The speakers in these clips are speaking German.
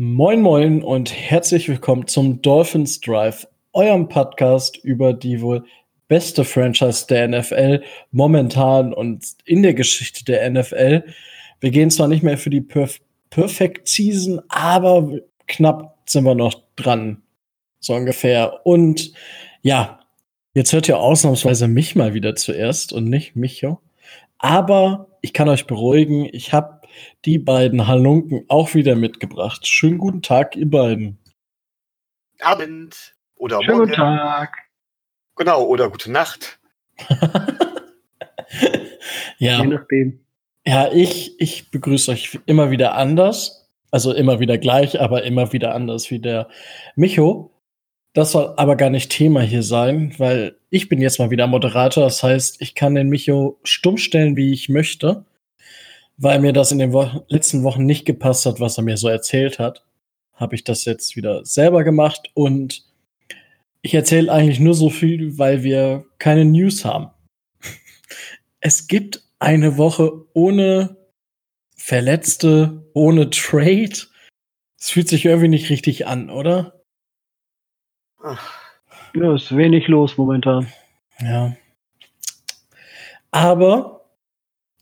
Moin Moin und herzlich willkommen zum Dolphins Drive, eurem Podcast über die wohl beste Franchise der NFL momentan und in der Geschichte der NFL. Wir gehen zwar nicht mehr für die Perf Perfect Season, aber knapp sind wir noch dran, so ungefähr. Und ja, jetzt hört ihr ausnahmsweise mich mal wieder zuerst und nicht Micho. Aber ich kann euch beruhigen, ich habe die beiden Halunken auch wieder mitgebracht. Schönen guten Tag, ihr beiden. Abend oder Schönen morgen. guten Tag. Genau, oder gute Nacht. ja. Je nachdem. Ja, ich, ich begrüße euch immer wieder anders. Also immer wieder gleich, aber immer wieder anders wie der Micho. Das soll aber gar nicht Thema hier sein, weil ich bin jetzt mal wieder Moderator. Das heißt, ich kann den Micho stumm stellen, wie ich möchte weil mir das in den Wo letzten Wochen nicht gepasst hat, was er mir so erzählt hat, habe ich das jetzt wieder selber gemacht und ich erzähle eigentlich nur so viel, weil wir keine News haben. Es gibt eine Woche ohne Verletzte, ohne Trade. Es fühlt sich irgendwie nicht richtig an, oder? Ja, ist wenig los momentan. Ja. Aber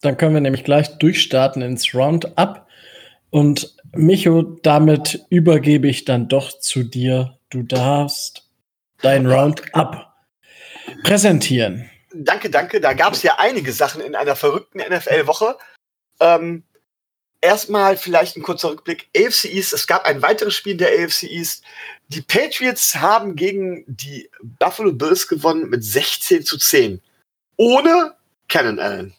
dann können wir nämlich gleich durchstarten ins Roundup. Und Micho, damit übergebe ich dann doch zu dir. Du darfst dein Roundup präsentieren. Danke, danke. Da gab es ja einige Sachen in einer verrückten NFL-Woche. Ähm, erstmal vielleicht ein kurzer Rückblick. AFC East, es gab ein weiteres Spiel der AFC East. Die Patriots haben gegen die Buffalo Bills gewonnen mit 16 zu 10. Ohne Cannon Allen.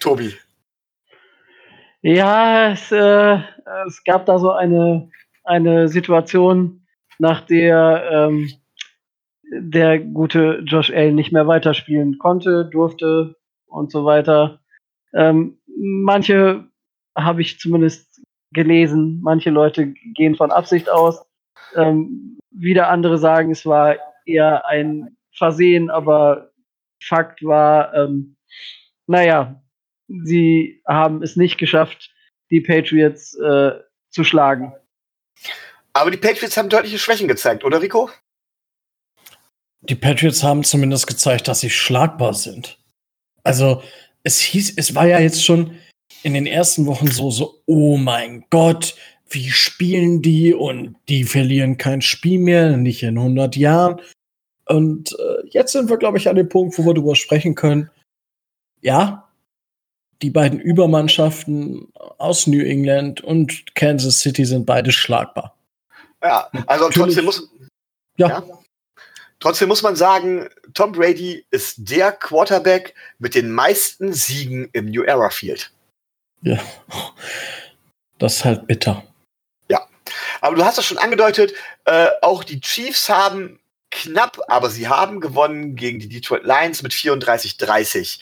Tobi. Ja, es, äh, es gab da so eine, eine Situation, nach der ähm, der gute Josh Allen nicht mehr weiterspielen konnte, durfte und so weiter. Ähm, manche habe ich zumindest gelesen, manche Leute gehen von Absicht aus. Ähm, wieder andere sagen, es war eher ein Versehen, aber Fakt war, ähm, naja, sie haben es nicht geschafft, die Patriots äh, zu schlagen. Aber die Patriots haben deutliche Schwächen gezeigt, oder Rico? Die Patriots haben zumindest gezeigt, dass sie schlagbar sind. Also, es hieß, es war ja jetzt schon in den ersten Wochen so, so, oh mein Gott, wie spielen die und die verlieren kein Spiel mehr, nicht in 100 Jahren. Und äh, jetzt sind wir, glaube ich, an dem Punkt, wo wir darüber sprechen können. Ja, die beiden Übermannschaften aus New England und Kansas City sind beide schlagbar. Ja, also Natürlich. trotzdem muss, Ja, Ja. trotzdem muss man sagen, Tom Brady ist der Quarterback mit den meisten Siegen im New Era Field. ja. Das ist halt bitter. Aber du hast es schon angedeutet, äh, auch die Chiefs haben knapp, aber sie haben gewonnen gegen die Detroit Lions mit 34-30.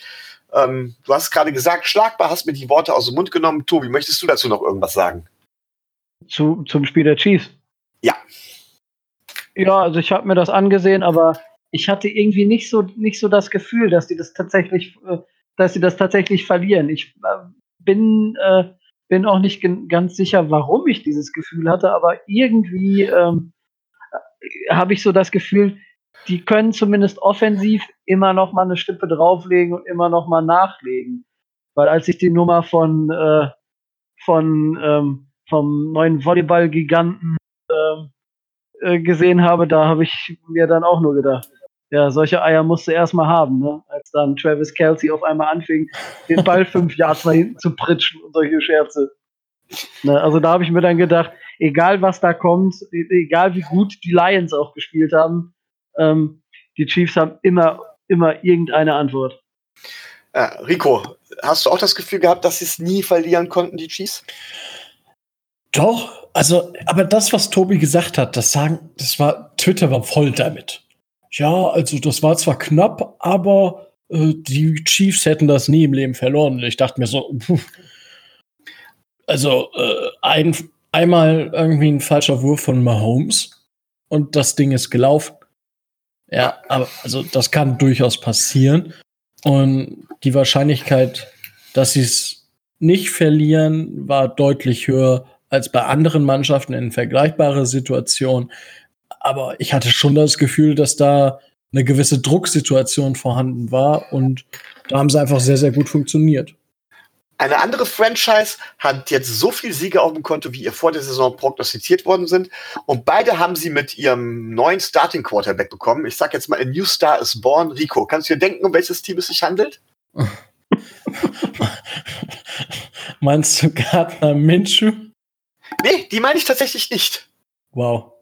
Ähm, du hast gerade gesagt, schlagbar, hast mir die Worte aus dem Mund genommen. Tobi, möchtest du dazu noch irgendwas sagen? Zu, zum Spiel der Chiefs. Ja. Ja, also ich habe mir das angesehen, aber ich hatte irgendwie nicht so, nicht so das Gefühl, dass die das tatsächlich, äh, dass sie das tatsächlich verlieren. Ich äh, bin, äh, bin auch nicht ganz sicher, warum ich dieses Gefühl hatte, aber irgendwie ähm, äh, habe ich so das Gefühl, die können zumindest offensiv immer noch mal eine Stippe drauflegen und immer noch mal nachlegen. Weil als ich die Nummer von, äh, von ähm, vom neuen Volleyball-Giganten ähm, äh, gesehen habe, da habe ich mir dann auch nur gedacht, ja, solche Eier musst du erstmal haben, ne? Als dann Travis Kelsey auf einmal anfing, den Ball fünf Yards nach hinten zu pritschen und solche Scherze. Ne? Also da habe ich mir dann gedacht, egal was da kommt, e- egal wie gut die Lions auch gespielt haben, ähm, die Chiefs haben immer, immer irgendeine Antwort. Äh, Rico, hast du auch das Gefühl gehabt, dass sie es nie verlieren konnten, die Chiefs? Doch, also, aber das, was Tobi gesagt hat, das sagen, das war, Twitter war voll damit. Ja, also das war zwar knapp, aber äh, die Chiefs hätten das nie im Leben verloren. Und ich dachte mir so, puh. also äh, ein, einmal irgendwie ein falscher Wurf von Mahomes und das Ding ist gelaufen. Ja, aber also das kann durchaus passieren. Und die Wahrscheinlichkeit, dass sie es nicht verlieren, war deutlich höher, als bei anderen Mannschaften in vergleichbare Situationen. Aber ich hatte schon das Gefühl, dass da eine gewisse Drucksituation vorhanden war und da haben sie einfach sehr, sehr gut funktioniert. Eine andere Franchise hat jetzt so viel Siege auf dem Konto, wie ihr vor der Saison prognostiziert worden sind. Und beide haben sie mit ihrem neuen Starting Quarterback bekommen. Ich sag jetzt mal, a new star is born. Rico, kannst du dir denken, um welches Team es sich handelt? Meinst du Gardner Minshew? Nee, die meine ich tatsächlich nicht. Wow.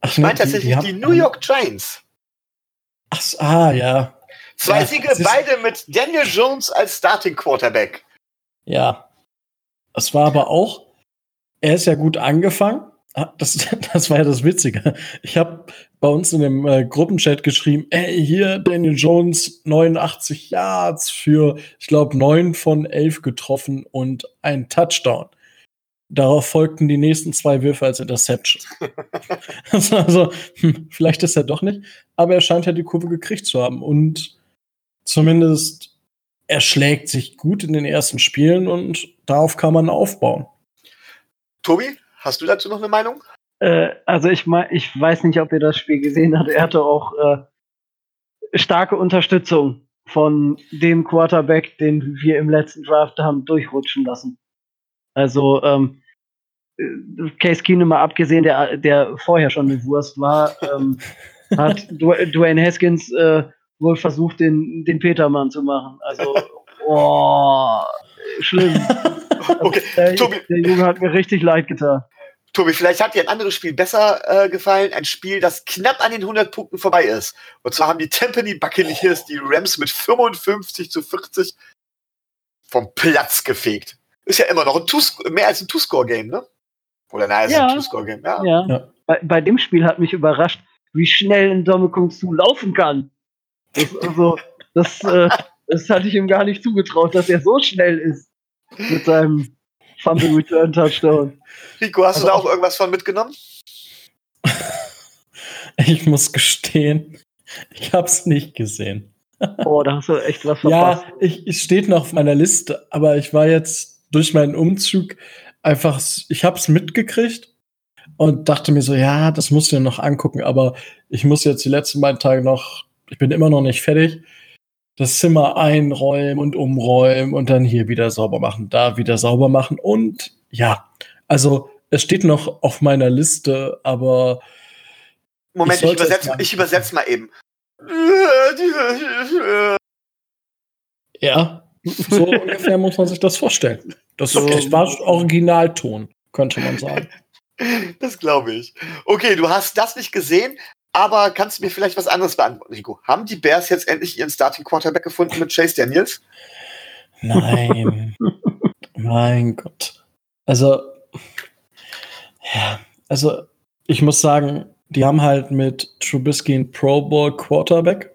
Ach, ich meine tatsächlich die, die, die New York Giants. Ach, ah, ja. Zwei ja, Siege, beide mit Daniel Jones als Starting Quarterback. Ja. Das war aber auch, er ist ja gut angefangen. Ah, das, das war ja das Witzige. Ich habe bei uns in dem äh, Gruppenchat geschrieben, ey, hier Daniel Jones 89 Yards für, ich glaube, 9 von 11 getroffen und ein Touchdown. Darauf folgten die nächsten zwei Würfe als Interception. also, hm, vielleicht ist er doch nicht, aber er scheint ja die Kurve gekriegt zu haben. Und zumindest er schlägt sich gut in den ersten Spielen und darauf kann man aufbauen. Tobi, hast du dazu noch eine Meinung? Äh, also ich mein, ich weiß nicht, ob ihr das Spiel gesehen habt. Er hatte auch äh, starke Unterstützung von dem Quarterback, den wir im letzten Draft haben durchrutschen lassen. Also ähm, äh, Case Keenum mal abgesehen, der, der vorher schon eine Wurst war, ähm, hat Dwayne Haskins äh, wohl versucht, den, den Petermann zu machen. Also, oh, schlimm. Also, okay, der, Tobi. der Junge hat mir richtig leid getan. Tobi, vielleicht hat dir ein anderes Spiel besser äh, gefallen. Ein Spiel, das knapp an den 100 Punkten vorbei ist. Und zwar haben die Tampany Buccaneers die Rams mit 55 zu 40 vom Platz gefegt. Ist ja immer noch ein Two mehr als ein Two-Score-Game, ne? Oder nein, ist ja. ein Two-Score-Game, ja. ja. ja. Bei, bei, dem Spiel hat mich überrascht, wie schnell ein zu laufen kann. Das, also, das, äh, das hatte ich ihm gar nicht zugetraut, dass er so schnell ist mit seinem Fumble Return Touchdown. Rico, hast Aber du da auch irgendwas von mitgenommen? ich muss gestehen, ich habe es nicht gesehen. Oh, da hast du echt was verpasst. Ja, ich, es steht noch auf meiner Liste, aber ich war jetzt durch meinen Umzug einfach, ich habe es mitgekriegt und dachte mir so, ja, das musst du dir noch angucken, aber ich muss jetzt die letzten beiden Tage noch ich bin immer noch nicht fertig. Das Zimmer einräumen und umräumen und dann hier wieder sauber machen, da wieder sauber machen und ja, also es steht noch auf meiner Liste, aber Moment, ich, ich übersetze, ich übersetze mal eben. Ja, so ungefähr muss man sich das vorstellen. Das okay. war Originalton, könnte man sagen. Das glaube ich. Okay, du hast das nicht gesehen, aber kannst du mir vielleicht was anderes beantworten, Rico? Haben die Bears jetzt endlich ihren Starting Quarterback gefunden mit Chase Daniels? Nein. mein Gott. Also, ja, also ich muss sagen, die haben halt mit Trubisky einen Pro Bowl Quarterback.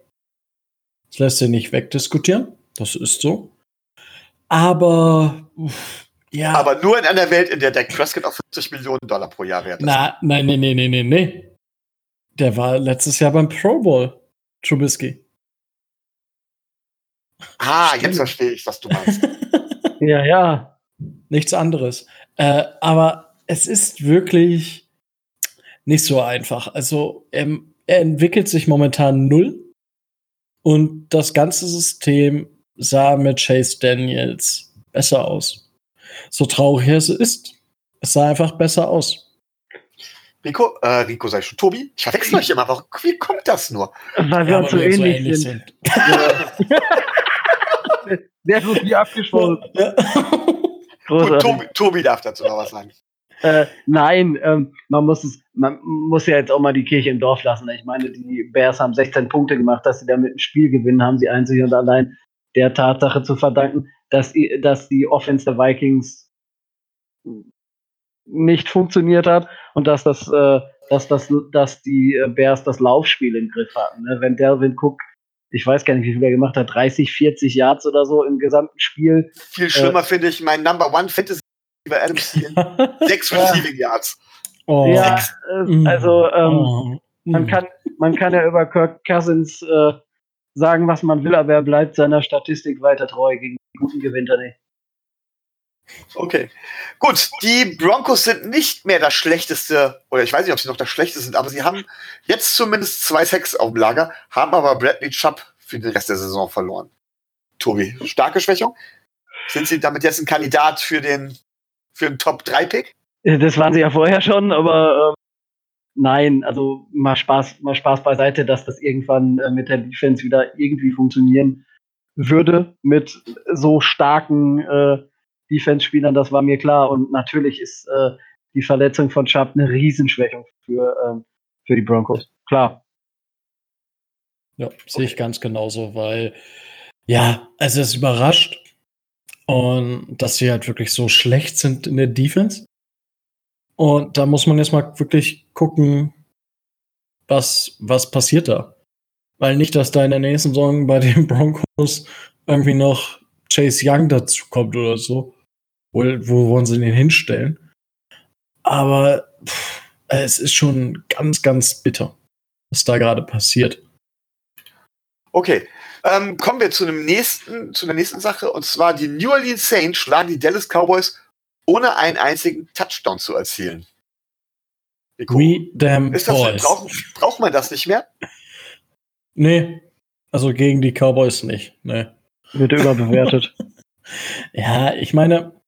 Das lässt sich nicht wegdiskutieren. Das ist so. Aber ja. Aber nur in einer Welt, in der Dak Prescott auf 50 Millionen Dollar pro Jahr wert ist. Na, nein, nein, nein, nein, nein, nein. Der war letztes Jahr beim Pro Bowl, Trubisky. Ah, Stimmt. jetzt verstehe ich, was du meinst. ja, ja. Nichts anderes. Äh, aber es ist wirklich nicht so einfach. Also er, er entwickelt sich momentan null und das ganze System sah mit Chase Daniels besser aus. So traurig es ist, es sah einfach besser aus. Rico, äh, Rico sei schon Tobi. Ich verwechsel euch immer. Warum, wie kommt das nur? Weil wir ja, uns so ähnlich, so ähnlich, sind. sind. Sehr gut wie abgeschlossen. Ja. Gut, Tobi, Tobi, darf dazu noch was sagen. Äh, nein, ähm, man muss es, man muss ja jetzt auch mal die Kirche im Dorf lassen. Ich meine, die Bears haben 16 Punkte gemacht, dass sie damit ein Spiel gewinnen, haben sie einzig und allein der Tatsache zu verdanken, dass, dass die Offense der Vikings nicht funktioniert hat und dass das, äh, dass das, dass die äh, Bears das Laufspiel im Griff hatten. Ne? Wenn Delvin Cook, ich weiß gar nicht, wie viel er gemacht hat, 30, 40 Yards oder so im gesamten Spiel. Viel schlimmer äh, finde ich mein Number One Fantasy über Adam Thielen. Sechs Receiving Yards. Oh. Ja, äh, also ähm, oh. man kann man kann ja über Kirk Cousins äh, sagen, was man will, aber er bleibt seiner Statistik weiter treu. Gegen die Guten gewinnt er nicht. Okay. Gut, die Broncos sind nicht mehr das schlechteste, oder ich weiß nicht, ob sie noch das schlechteste sind, aber sie haben jetzt zumindest zwei Sex auf dem Lager, haben aber Bradley Chubb für den Rest der Saison verloren. Tobi, starke Schwächung? Sind sie damit jetzt ein Kandidat für den, für den Top-3-Pick? Das waren sie ja vorher schon, aber ähm, nein, also mal Spaß, mal Spaß beiseite, dass das irgendwann äh, mit der Defense wieder irgendwie funktionieren würde mit so starken äh, Defense-Spielern, das war mir klar. Und natürlich ist äh, die Verletzung von Chubb eine Riesenschwächung für, ähm, für die Broncos. Klar. Ja, sehe ich ganz genauso, weil ja, also es überrascht und dass sie halt wirklich so schlecht sind in der Defense. Und da muss man jetzt mal wirklich gucken, was, was passiert da. Weil nicht, dass da in der nächsten Saison bei den Broncos irgendwie noch Chase Young dazu kommt oder so. Wo, wo wollen sie den hinstellen? Aber pff, es ist schon ganz, ganz bitter, was da gerade passiert. Okay, ähm, kommen wir zu dem nächsten, zu der nächsten Sache und zwar die New Orleans Saints schlagen die Dallas Cowboys ohne einen einzigen Touchdown zu erzielen. We damn Ist das, boys. braucht, braucht man das nicht mehr? Nee, also gegen die Cowboys nicht. Nee. Wird überbewertet. Ja, ich meine,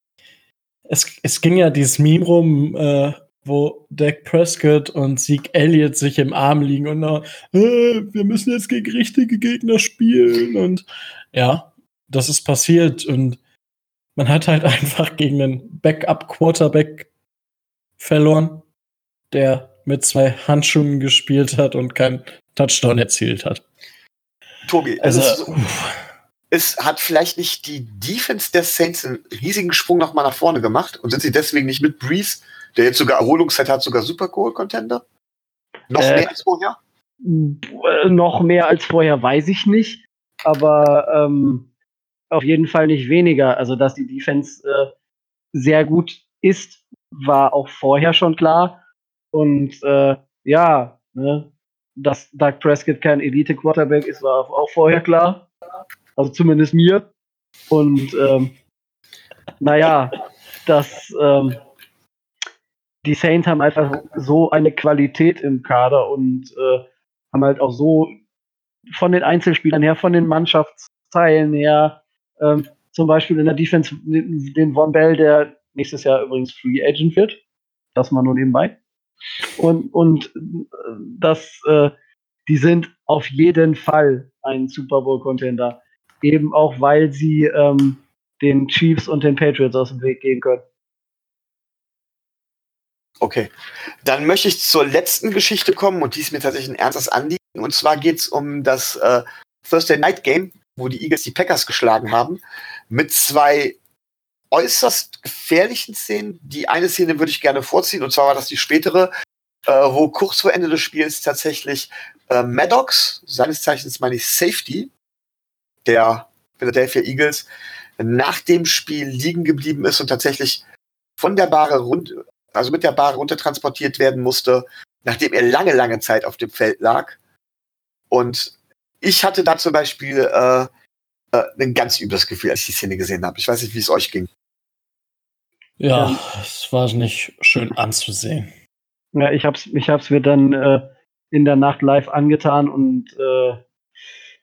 es, es ging ja dieses Meme rum, äh, wo Dak Prescott und Zeke Elliott sich im Arm liegen und äh, wir müssen jetzt gegen richtige Gegner spielen und ja, das ist passiert und man hat halt einfach gegen einen Backup-Quarterback verloren, der mit zwei Handschuhen gespielt hat und keinen Touchdown erzielt hat. Tobi, Also, es, ist es hat vielleicht nicht die Defense der Saints einen riesigen Sprung nochmal nach vorne gemacht und sind sie deswegen nicht mit Breeze, der jetzt sogar Erholungszeit hat, sogar Super Bowl-Contender? Noch Äh, mehr als vorher? Äh, noch mehr als vorher weiß ich nicht, aber ähm, auf jeden Fall nicht weniger. Also, dass die Defense äh, sehr gut ist, war auch vorher schon klar. Und äh, ja, ne, dass Doug Prescott kein Elite-Quarterback ist, war auch vorher klar. Also zumindest mir. Und ähm, naja, dass ähm, die Saints haben einfach so eine Qualität im Kader und äh, haben halt auch so von den Einzelspielern her, von den Mannschaftsteilen her, ähm, zum Beispiel in der Defense den Von Bell, der nächstes Jahr übrigens Free Agent wird. Das mal nur nebenbei. Und, und äh, das, äh, die sind auf jeden Fall ein Super Bowl-Contender. Eben auch, weil sie ähm, den Chiefs und den Patriots aus dem Weg gehen können. Okay. Dann möchte ich zur letzten Geschichte kommen und die ist mir tatsächlich ein ernstes Anliegen. Und zwar geht es um das äh, Thursday Night Game, wo die Eagles die Packers geschlagen haben, mit zwei äußerst gefährlichen Szenen. Die eine Szene würde ich gerne vorziehen, und zwar war das die spätere, äh, wo kurz vor Ende des Spiels tatsächlich äh, Maddox, seines Zeichens meine ich Safety, der Philadelphia Eagles, nach dem Spiel liegen geblieben ist und tatsächlich von der Bahre rund, also mit der Bahre runtertransportiert werden musste, nachdem er lange, lange Zeit auf dem Feld lag. Und ich hatte da zum Beispiel äh, äh, ein ganz übles Gefühl, als ich die Szene gesehen habe. Ich weiß nicht, wie es euch ging. Ja, Ja. es war nicht schön anzusehen. Ja, ich hab's, ich hab's mir dann äh, in der Nacht live angetan und äh,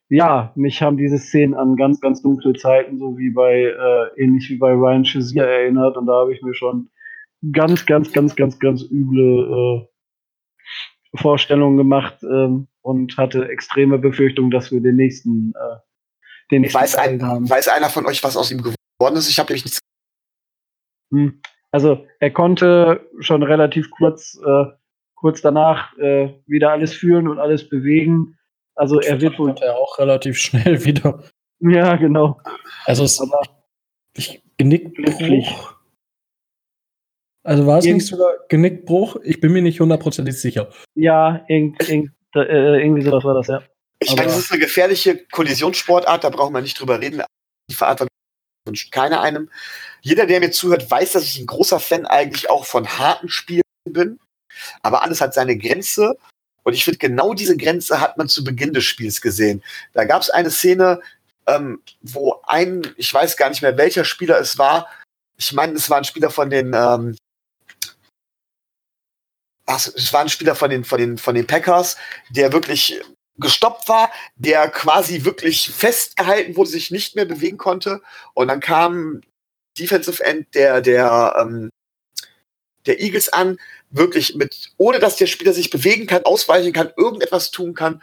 ja, mich haben diese Szenen an ganz, ganz dunkle Zeiten, so wie bei, äh, ähnlich wie bei Ryan Shazier erinnert und da habe ich mir schon ganz, ganz, ganz, ganz, ganz üble äh, Vorstellungen gemacht ähm, und hatte extreme Befürchtungen, dass wir den nächsten, äh, den nächsten Weiß, ein, Fall haben. weiß einer von euch, was aus ihm geworden ist? Ich habe nämlich nichts. Hm. Also er konnte schon relativ kurz, äh, kurz danach äh, wieder alles fühlen und alles bewegen. Also er wird wohl. Er auch relativ schnell wieder. Ja, genau. Also es Aber ich, Genickbruch. Also war es Irgend- nicht sogar Genickbruch? Ich bin mir nicht hundertprozentig sicher. ja, irgend, irgend, äh, irgendwie sowas war das, ja. Ich Aber- meine, das ist eine gefährliche Kollisionssportart, da brauchen wir nicht drüber reden. Die Verantwortung wünscht keiner einem. Jeder, der mir zuhört, weiß, dass ich ein großer Fan eigentlich auch von harten Spielen bin. Aber alles hat seine Grenze. Und ich finde, genau diese Grenze hat man zu Beginn des Spiels gesehen. Da gab es eine Szene, ähm, wo ein, ich weiß gar nicht mehr, welcher Spieler es war, ich meine, es war ein Spieler von den, ähm, ach, es war ein Spieler von den, von den, von den Packers, der wirklich gestoppt war, der quasi wirklich festgehalten wurde, sich nicht mehr bewegen konnte. Und dann kam Defensive End der, der, ähm, der Eagles an, wirklich mit, ohne dass der Spieler sich bewegen kann, ausweichen kann, irgendetwas tun kann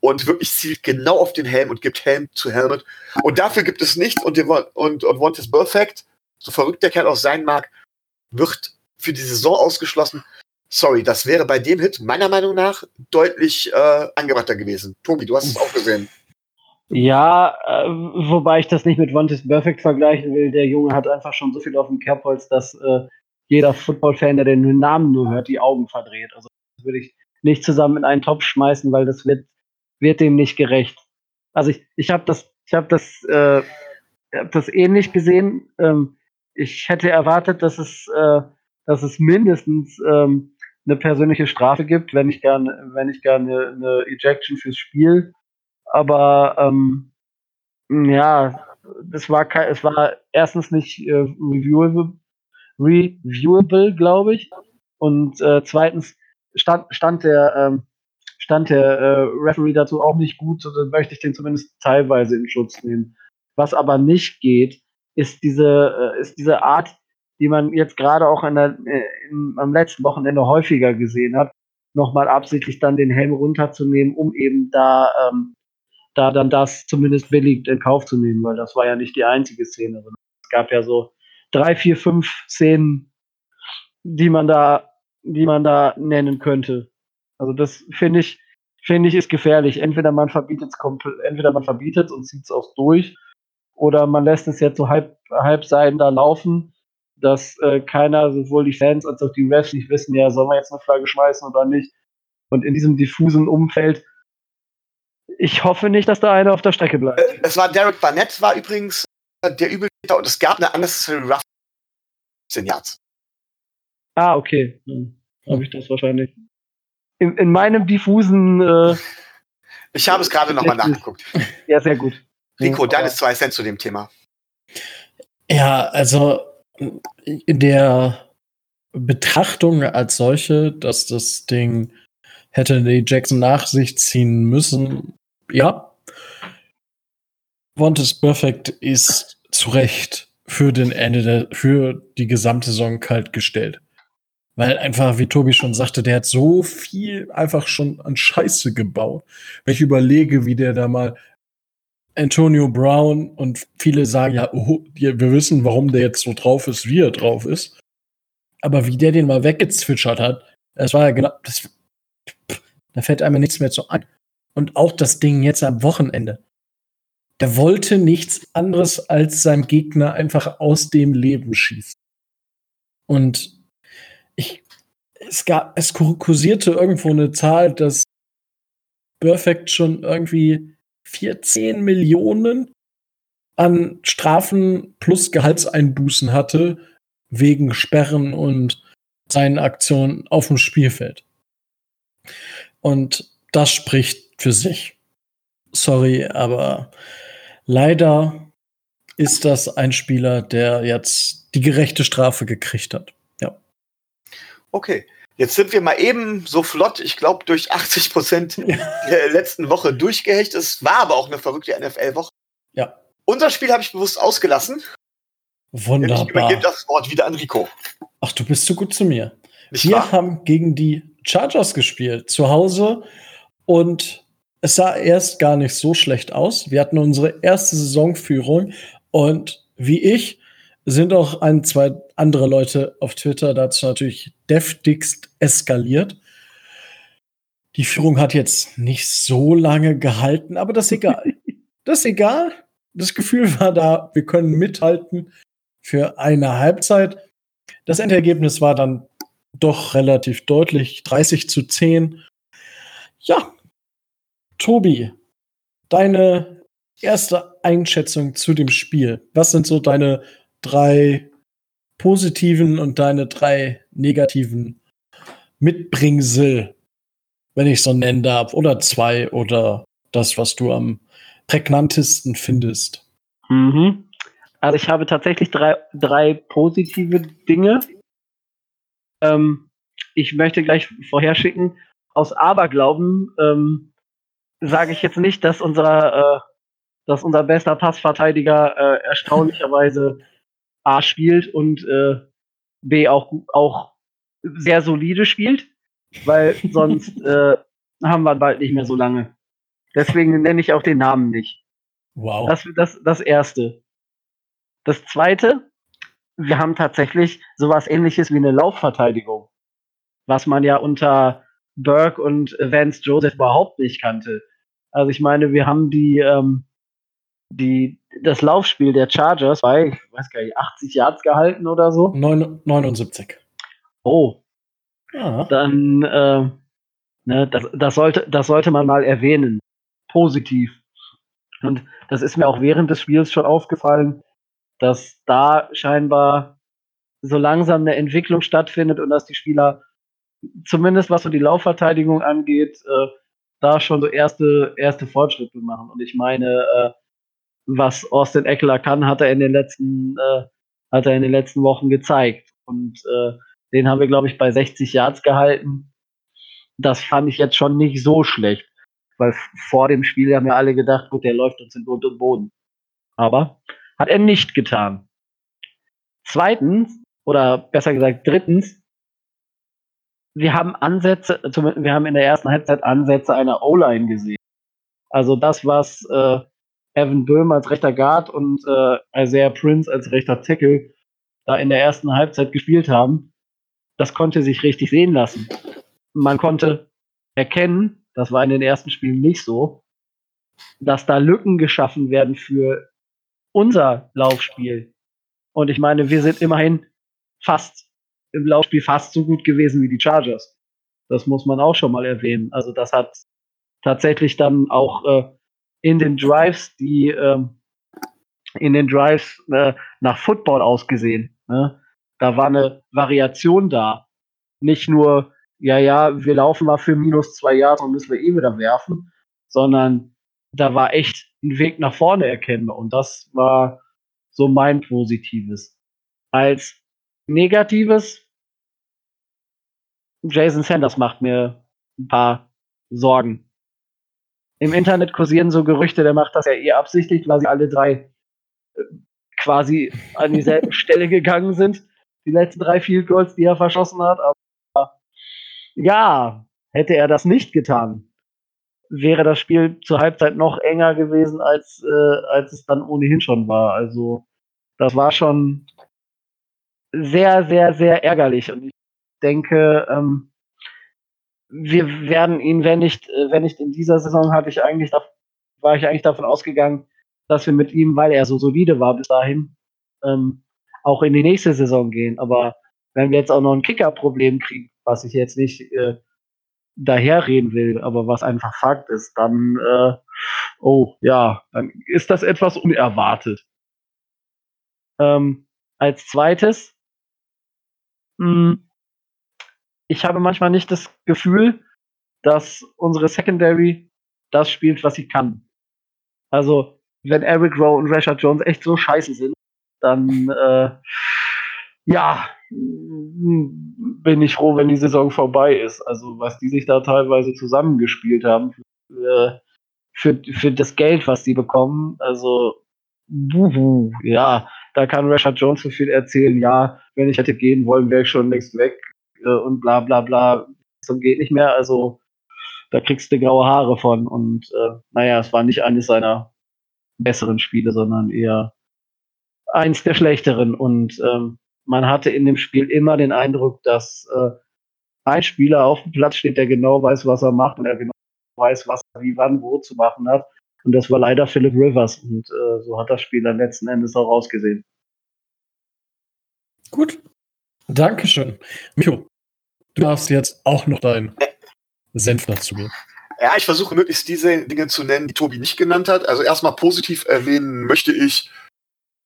und wirklich zielt genau auf den Helm und gibt Helm zu Helmet. Und dafür gibt es nichts und, und, und Want is Perfect, so verrückt der Kerl auch sein mag, wird für die Saison ausgeschlossen. Sorry, das wäre bei dem Hit meiner Meinung nach deutlich äh, angebrachter gewesen. Tobi, du hast es auch gesehen. Ja, äh, wobei ich das nicht mit Want is Perfect vergleichen will. Der Junge hat einfach schon so viel auf dem Kerbholz, dass äh, jeder Football-Fan, der den Namen nur hört, die Augen verdreht. Also das würde ich nicht zusammen in einen Topf schmeißen, weil das wird wird dem nicht gerecht. Also ich, ich habe das, ich habe das, äh, hab das ähnlich gesehen. Ähm, ich hätte erwartet, dass es, äh, dass es mindestens ähm, eine persönliche Strafe gibt, wenn ich gerne, wenn ich gerne eine Ejection fürs Spiel. Aber ähm, ja, es war es war erstens nicht äh, reviewable, reviewable, glaube ich. Und äh, zweitens stand, stand der ähm, stand der äh, Referee dazu auch nicht gut, so dann möchte ich den zumindest teilweise in Schutz nehmen. Was aber nicht geht, ist diese, äh, ist diese Art, die man jetzt gerade auch in der, äh, in, am letzten Wochenende häufiger gesehen hat, nochmal absichtlich dann den Helm runterzunehmen, um eben da, ähm, da dann das zumindest billig in Kauf zu nehmen, weil das war ja nicht die einzige Szene. Es gab ja so drei, vier, fünf Szenen, die man da, die man da nennen könnte. Also das finde ich, finde ich, ist gefährlich. Entweder man verbietet es komplett, entweder man verbietet und zieht es auch durch, oder man lässt es jetzt so halb, halb sein da laufen, dass äh, keiner, sowohl die Fans als auch die Refs nicht wissen, ja, sollen wir jetzt eine Flagge schmeißen oder nicht. Und in diesem diffusen Umfeld, ich hoffe nicht, dass da einer auf der Strecke bleibt. Äh, es war Derek Barnett, war übrigens äh, der Übeltäter und es gab eine unnecessary rough 10 Yards. Ah, okay. Hm. Habe ich das wahrscheinlich in, in meinem diffusen. Äh, ich habe es gerade nochmal nachgeguckt. Ja, sehr gut. Rico, deines zwei Cent zu dem Thema. Ja, also in der Betrachtung als solche, dass das Ding hätte die Jackson nach sich ziehen müssen, ja. Want is Perfect ist zu Recht für den Ende der, für die gesamte Saison kalt gestellt. Weil einfach, wie Tobi schon sagte, der hat so viel einfach schon an Scheiße gebaut. Wenn ich überlege, wie der da mal Antonio Brown und viele sagen ja, oh, wir wissen, warum der jetzt so drauf ist, wie er drauf ist. Aber wie der den mal weggezwitschert hat, das war ja genau, das, da fällt einem nichts mehr zu ein. Und auch das Ding jetzt am Wochenende. Der wollte nichts anderes als seinem Gegner einfach aus dem Leben schießen. Und ich, es gab, es kursierte irgendwo eine Zahl, dass Perfect schon irgendwie 14 Millionen an Strafen plus Gehaltseinbußen hatte, wegen Sperren und seinen Aktionen auf dem Spielfeld. Und das spricht für sich. Sorry, aber leider ist das ein Spieler, der jetzt die gerechte Strafe gekriegt hat. Okay, jetzt sind wir mal eben so flott, ich glaube, durch 80 Prozent der letzten Woche durchgehecht. Es war aber auch eine verrückte NFL-Woche. Ja. Unser Spiel habe ich bewusst ausgelassen. Wunderbar. Ich übergebe das Wort wieder an Rico. Ach, du bist so gut zu mir. Nicht wir wahr? haben gegen die Chargers gespielt, zu Hause. Und es sah erst gar nicht so schlecht aus. Wir hatten unsere erste Saisonführung. Und wie ich sind auch ein, zwei andere Leute auf Twitter dazu natürlich deftigst eskaliert. Die Führung hat jetzt nicht so lange gehalten, aber das ist egal. das ist egal. Das Gefühl war da, wir können mithalten für eine Halbzeit. Das Endergebnis war dann doch relativ deutlich, 30 zu 10. Ja, Tobi, deine erste Einschätzung zu dem Spiel. Was sind so deine drei positiven und deine drei negativen Mitbringsel, wenn ich so nennen darf, oder zwei oder das, was du am prägnantesten findest. Mhm. Also ich habe tatsächlich drei, drei positive Dinge. Ähm, ich möchte gleich vorherschicken, aus Aberglauben ähm, sage ich jetzt nicht, dass unser, äh, dass unser bester Passverteidiger äh, erstaunlicherweise A spielt und äh, B auch, auch sehr solide spielt, weil sonst äh, haben wir bald nicht mehr so lange. Deswegen nenne ich auch den Namen nicht. Wow. Das, das, das erste. Das zweite, wir haben tatsächlich sowas ähnliches wie eine Laufverteidigung, was man ja unter Burke und Vance Joseph überhaupt nicht kannte. Also ich meine, wir haben die, ähm, die, das Laufspiel der Chargers bei, ich weiß gar nicht, 80 Yards gehalten oder so. 79. Oh. Ja. Dann, äh, ne, das, das, sollte, das sollte man mal erwähnen. Positiv. Und das ist mir auch während des Spiels schon aufgefallen, dass da scheinbar so langsam eine Entwicklung stattfindet und dass die Spieler, zumindest was so die Laufverteidigung angeht, äh, da schon so erste, erste Fortschritte machen. Und ich meine, äh, was Austin Eckler kann, hat er in den letzten, äh, hat er in den letzten Wochen gezeigt. Und äh, den haben wir, glaube ich, bei 60 Yards gehalten. Das fand ich jetzt schon nicht so schlecht. Weil vor dem Spiel haben wir alle gedacht, gut, der läuft uns in Grund und Boden. Aber hat er nicht getan. Zweitens, oder besser gesagt drittens, wir haben Ansätze, wir haben in der ersten Halbzeit Ansätze einer O-Line gesehen. Also das, was äh, Evan Böhm als rechter Guard und äh, Isaiah Prince als rechter Tackle da in der ersten Halbzeit gespielt haben, das konnte sich richtig sehen lassen. Man konnte erkennen, das war in den ersten Spielen nicht so, dass da Lücken geschaffen werden für unser Laufspiel. Und ich meine, wir sind immerhin fast im Laufspiel fast so gut gewesen wie die Chargers. Das muss man auch schon mal erwähnen. Also das hat tatsächlich dann auch äh, in den Drives, die ähm, in den Drives äh, nach Football ausgesehen. Ne? Da war eine Variation da. Nicht nur, ja, ja, wir laufen mal für minus zwei Jahre und müssen wir eh wieder werfen, sondern da war echt ein Weg nach vorne erkennbar. Und das war so mein Positives. Als Negatives, Jason Sanders macht mir ein paar Sorgen. Im Internet kursieren so Gerüchte, der macht das ja eher absichtlich, weil sie alle drei äh, quasi an dieselbe Stelle gegangen sind. Die letzten drei Field Goals, die er verschossen hat. Aber ja, hätte er das nicht getan, wäre das Spiel zur Halbzeit noch enger gewesen, als, äh, als es dann ohnehin schon war. Also das war schon sehr, sehr, sehr ärgerlich. Und ich denke, ähm, wir werden ihn, wenn nicht, äh, wenn nicht in dieser Saison, hatte ich eigentlich, war ich eigentlich davon ausgegangen, dass wir mit ihm, weil er so solide war bis dahin, ähm, auch in die nächste Saison gehen. Aber wenn wir jetzt auch noch ein Kicker-Problem kriegen, was ich jetzt nicht äh, daherreden will, aber was einfach Fakt ist, dann, äh, oh ja, dann ist das etwas unerwartet. Ähm, als zweites, ich habe manchmal nicht das Gefühl, dass unsere Secondary das spielt, was sie kann. Also, wenn Eric Rowe und Rashad Jones echt so scheiße sind, dann äh, ja, bin ich froh, wenn die Saison vorbei ist. Also was die sich da teilweise zusammengespielt haben für, für, für das Geld, was die bekommen. Also buhu, ja, da kann Rashad Jones so viel erzählen. Ja, wenn ich hätte gehen wollen, wäre ich schon längst weg äh, und bla bla bla. So geht nicht mehr. Also da kriegst du graue Haare von. Und äh, naja, es war nicht eines seiner besseren Spiele, sondern eher eins der schlechteren. Und ähm, man hatte in dem Spiel immer den Eindruck, dass äh, ein Spieler auf dem Platz steht, der genau weiß, was er macht und der genau weiß, was er wie, wann, wo zu machen hat. Und das war leider Philip Rivers. Und äh, so hat das Spiel dann letzten Endes auch ausgesehen. Gut. Dankeschön. Micho, du darfst jetzt auch noch deinen Senf dazu geben. Ja, ich versuche möglichst diese Dinge zu nennen, die Tobi nicht genannt hat. Also erstmal positiv erwähnen möchte ich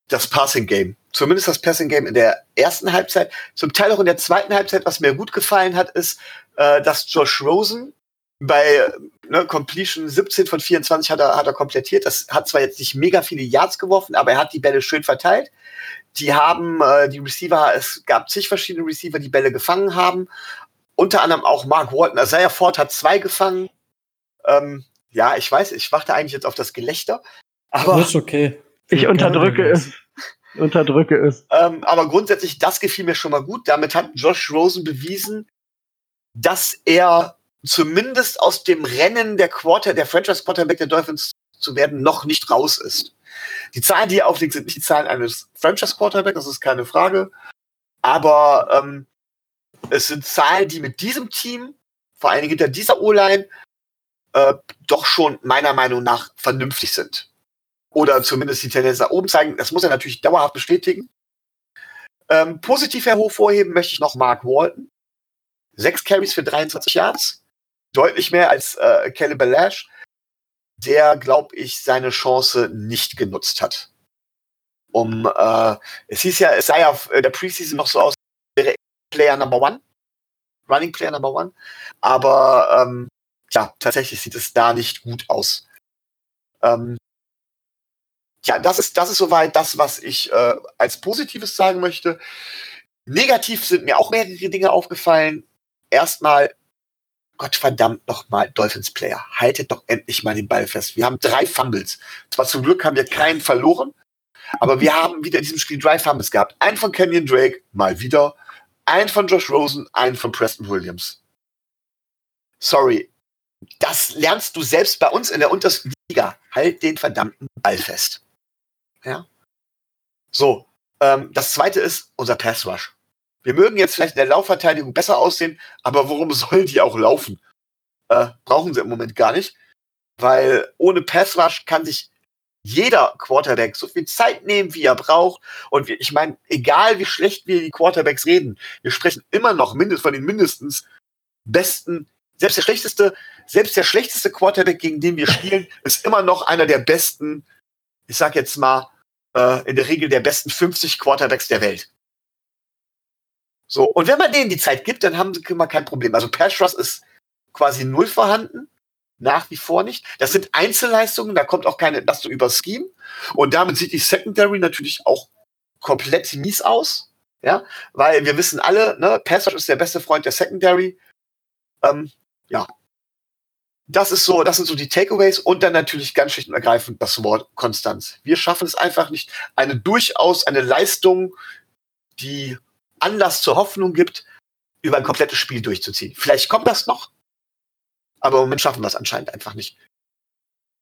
das Passing Game. Zumindest das Passing Game in der ersten Halbzeit. Zum Teil auch in der zweiten Halbzeit, was mir gut gefallen hat, ist, äh, dass Josh Rosen bei ne, Completion 17 von 24 hat er, hat er komplettiert. Das hat zwar jetzt nicht mega viele Yards geworfen, aber er hat die Bälle schön verteilt. Die haben, äh, die Receiver, es gab zig verschiedene Receiver, die Bälle gefangen haben. Unter anderem auch Mark Walton. Isaiah Ford hat zwei gefangen. Ähm, ja, ich weiß, ich warte eigentlich jetzt auf das Gelächter. Aber das ist okay. Ich unterdrücke es. Unterdrücke es. Ähm, aber grundsätzlich, das gefiel mir schon mal gut. Damit hat Josh Rosen bewiesen, dass er zumindest aus dem Rennen der Quarter, der Franchise Quarterback der Dolphins zu werden, noch nicht raus ist. Die Zahlen, die er auflegt, sind nicht die Zahlen eines Franchise Quarterback, das ist keine Frage. Aber ähm, es sind Zahlen, die mit diesem Team, vor allen Dingen hinter dieser O-Line, äh, doch schon meiner Meinung nach vernünftig sind. Oder zumindest die Tendenz nach oben zeigen. Das muss er natürlich dauerhaft bestätigen. Ähm, positiv hervorheben möchte ich noch Mark Walton. Sechs Carries für 23 Yards. Deutlich mehr als äh, Kelly Balash, der, glaube ich, seine Chance nicht genutzt hat. Um, äh, es hieß ja, es sah ja auf der Preseason noch so aus, wäre Player Number One. Running Player Number One. Aber ähm, ja, tatsächlich sieht es da nicht gut aus. Ähm, ja, das ist, das ist soweit das, was ich äh, als Positives sagen möchte. Negativ sind mir auch mehrere Dinge aufgefallen. Erstmal, Gott verdammt nochmal, Dolphins Player, haltet doch endlich mal den Ball fest. Wir haben drei Fumbles. Zwar zum Glück haben wir keinen verloren, aber wir haben wieder in diesem Spiel drei Fumbles gehabt. Einen von Kenyon Drake, mal wieder. Einen von Josh Rosen, einen von Preston Williams. Sorry. Das lernst du selbst bei uns in der untersten Liga. Halt den verdammten Ball fest. Ja. So. Ähm, das zweite ist unser Pass Rush. Wir mögen jetzt vielleicht in der Laufverteidigung besser aussehen, aber worum sollen die auch laufen? Äh, brauchen sie im Moment gar nicht. Weil ohne Pass Rush kann sich jeder Quarterback so viel Zeit nehmen, wie er braucht. Und wir, ich meine, egal wie schlecht wir die Quarterbacks reden, wir sprechen immer noch mindest von den mindestens besten, selbst der schlechteste, selbst der schlechteste Quarterback, gegen den wir spielen, ist immer noch einer der besten, ich sag jetzt mal, äh, in der Regel der besten 50 Quarterbacks der Welt. So, und wenn man denen die Zeit gibt, dann haben sie immer kein Problem. Also Pass ist quasi null vorhanden. Nach wie vor nicht. Das sind Einzelleistungen, da kommt auch keine Entlastung über Scheme. Und damit sieht die Secondary natürlich auch komplett mies aus. Ja, weil wir wissen alle, ne, Pass ist der beste Freund der Secondary. Ähm, ja. Das ist so, das sind so die Takeaways und dann natürlich ganz schlicht und ergreifend das Wort Konstanz. Wir schaffen es einfach nicht, eine durchaus eine Leistung, die Anlass zur Hoffnung gibt, über ein komplettes Spiel durchzuziehen. Vielleicht kommt das noch, aber im Moment schaffen wir es anscheinend einfach nicht.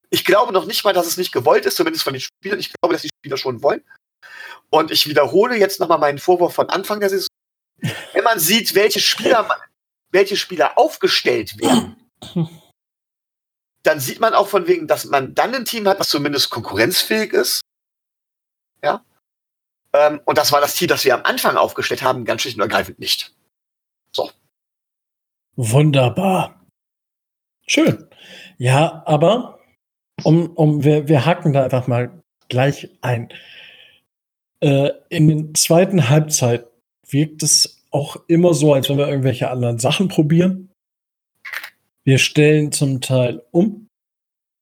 Ich glaube noch nicht mal, dass es nicht gewollt ist, zumindest von den Spielern. Ich glaube, dass die Spieler schon wollen. Und ich wiederhole jetzt nochmal meinen Vorwurf von Anfang der Saison. Wenn man sieht, welche Spieler, welche Spieler aufgestellt werden, dann sieht man auch von wegen, dass man dann ein Team hat, das zumindest konkurrenzfähig ist. Ja. Ähm, und das war das Team, das wir am Anfang aufgestellt haben, ganz schlicht und ergreifend nicht. So. Wunderbar. Schön. Ja, aber um, um, wir, wir hacken da einfach mal gleich ein. Äh, in der zweiten Halbzeit wirkt es auch immer so, als wenn wir irgendwelche anderen Sachen probieren. Wir stellen zum Teil um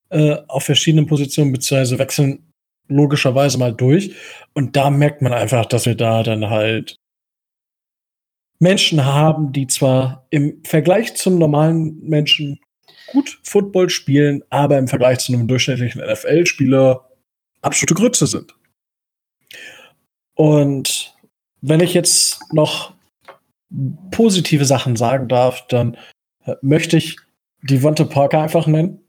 äh, auf verschiedenen Positionen, beziehungsweise wechseln logischerweise mal durch. Und da merkt man einfach, dass wir da dann halt Menschen haben, die zwar im Vergleich zum normalen Menschen gut Football spielen, aber im Vergleich zu einem durchschnittlichen NFL-Spieler absolute Grütze sind. Und wenn ich jetzt noch positive Sachen sagen darf, dann äh, möchte ich Devonta Parker einfach nennen.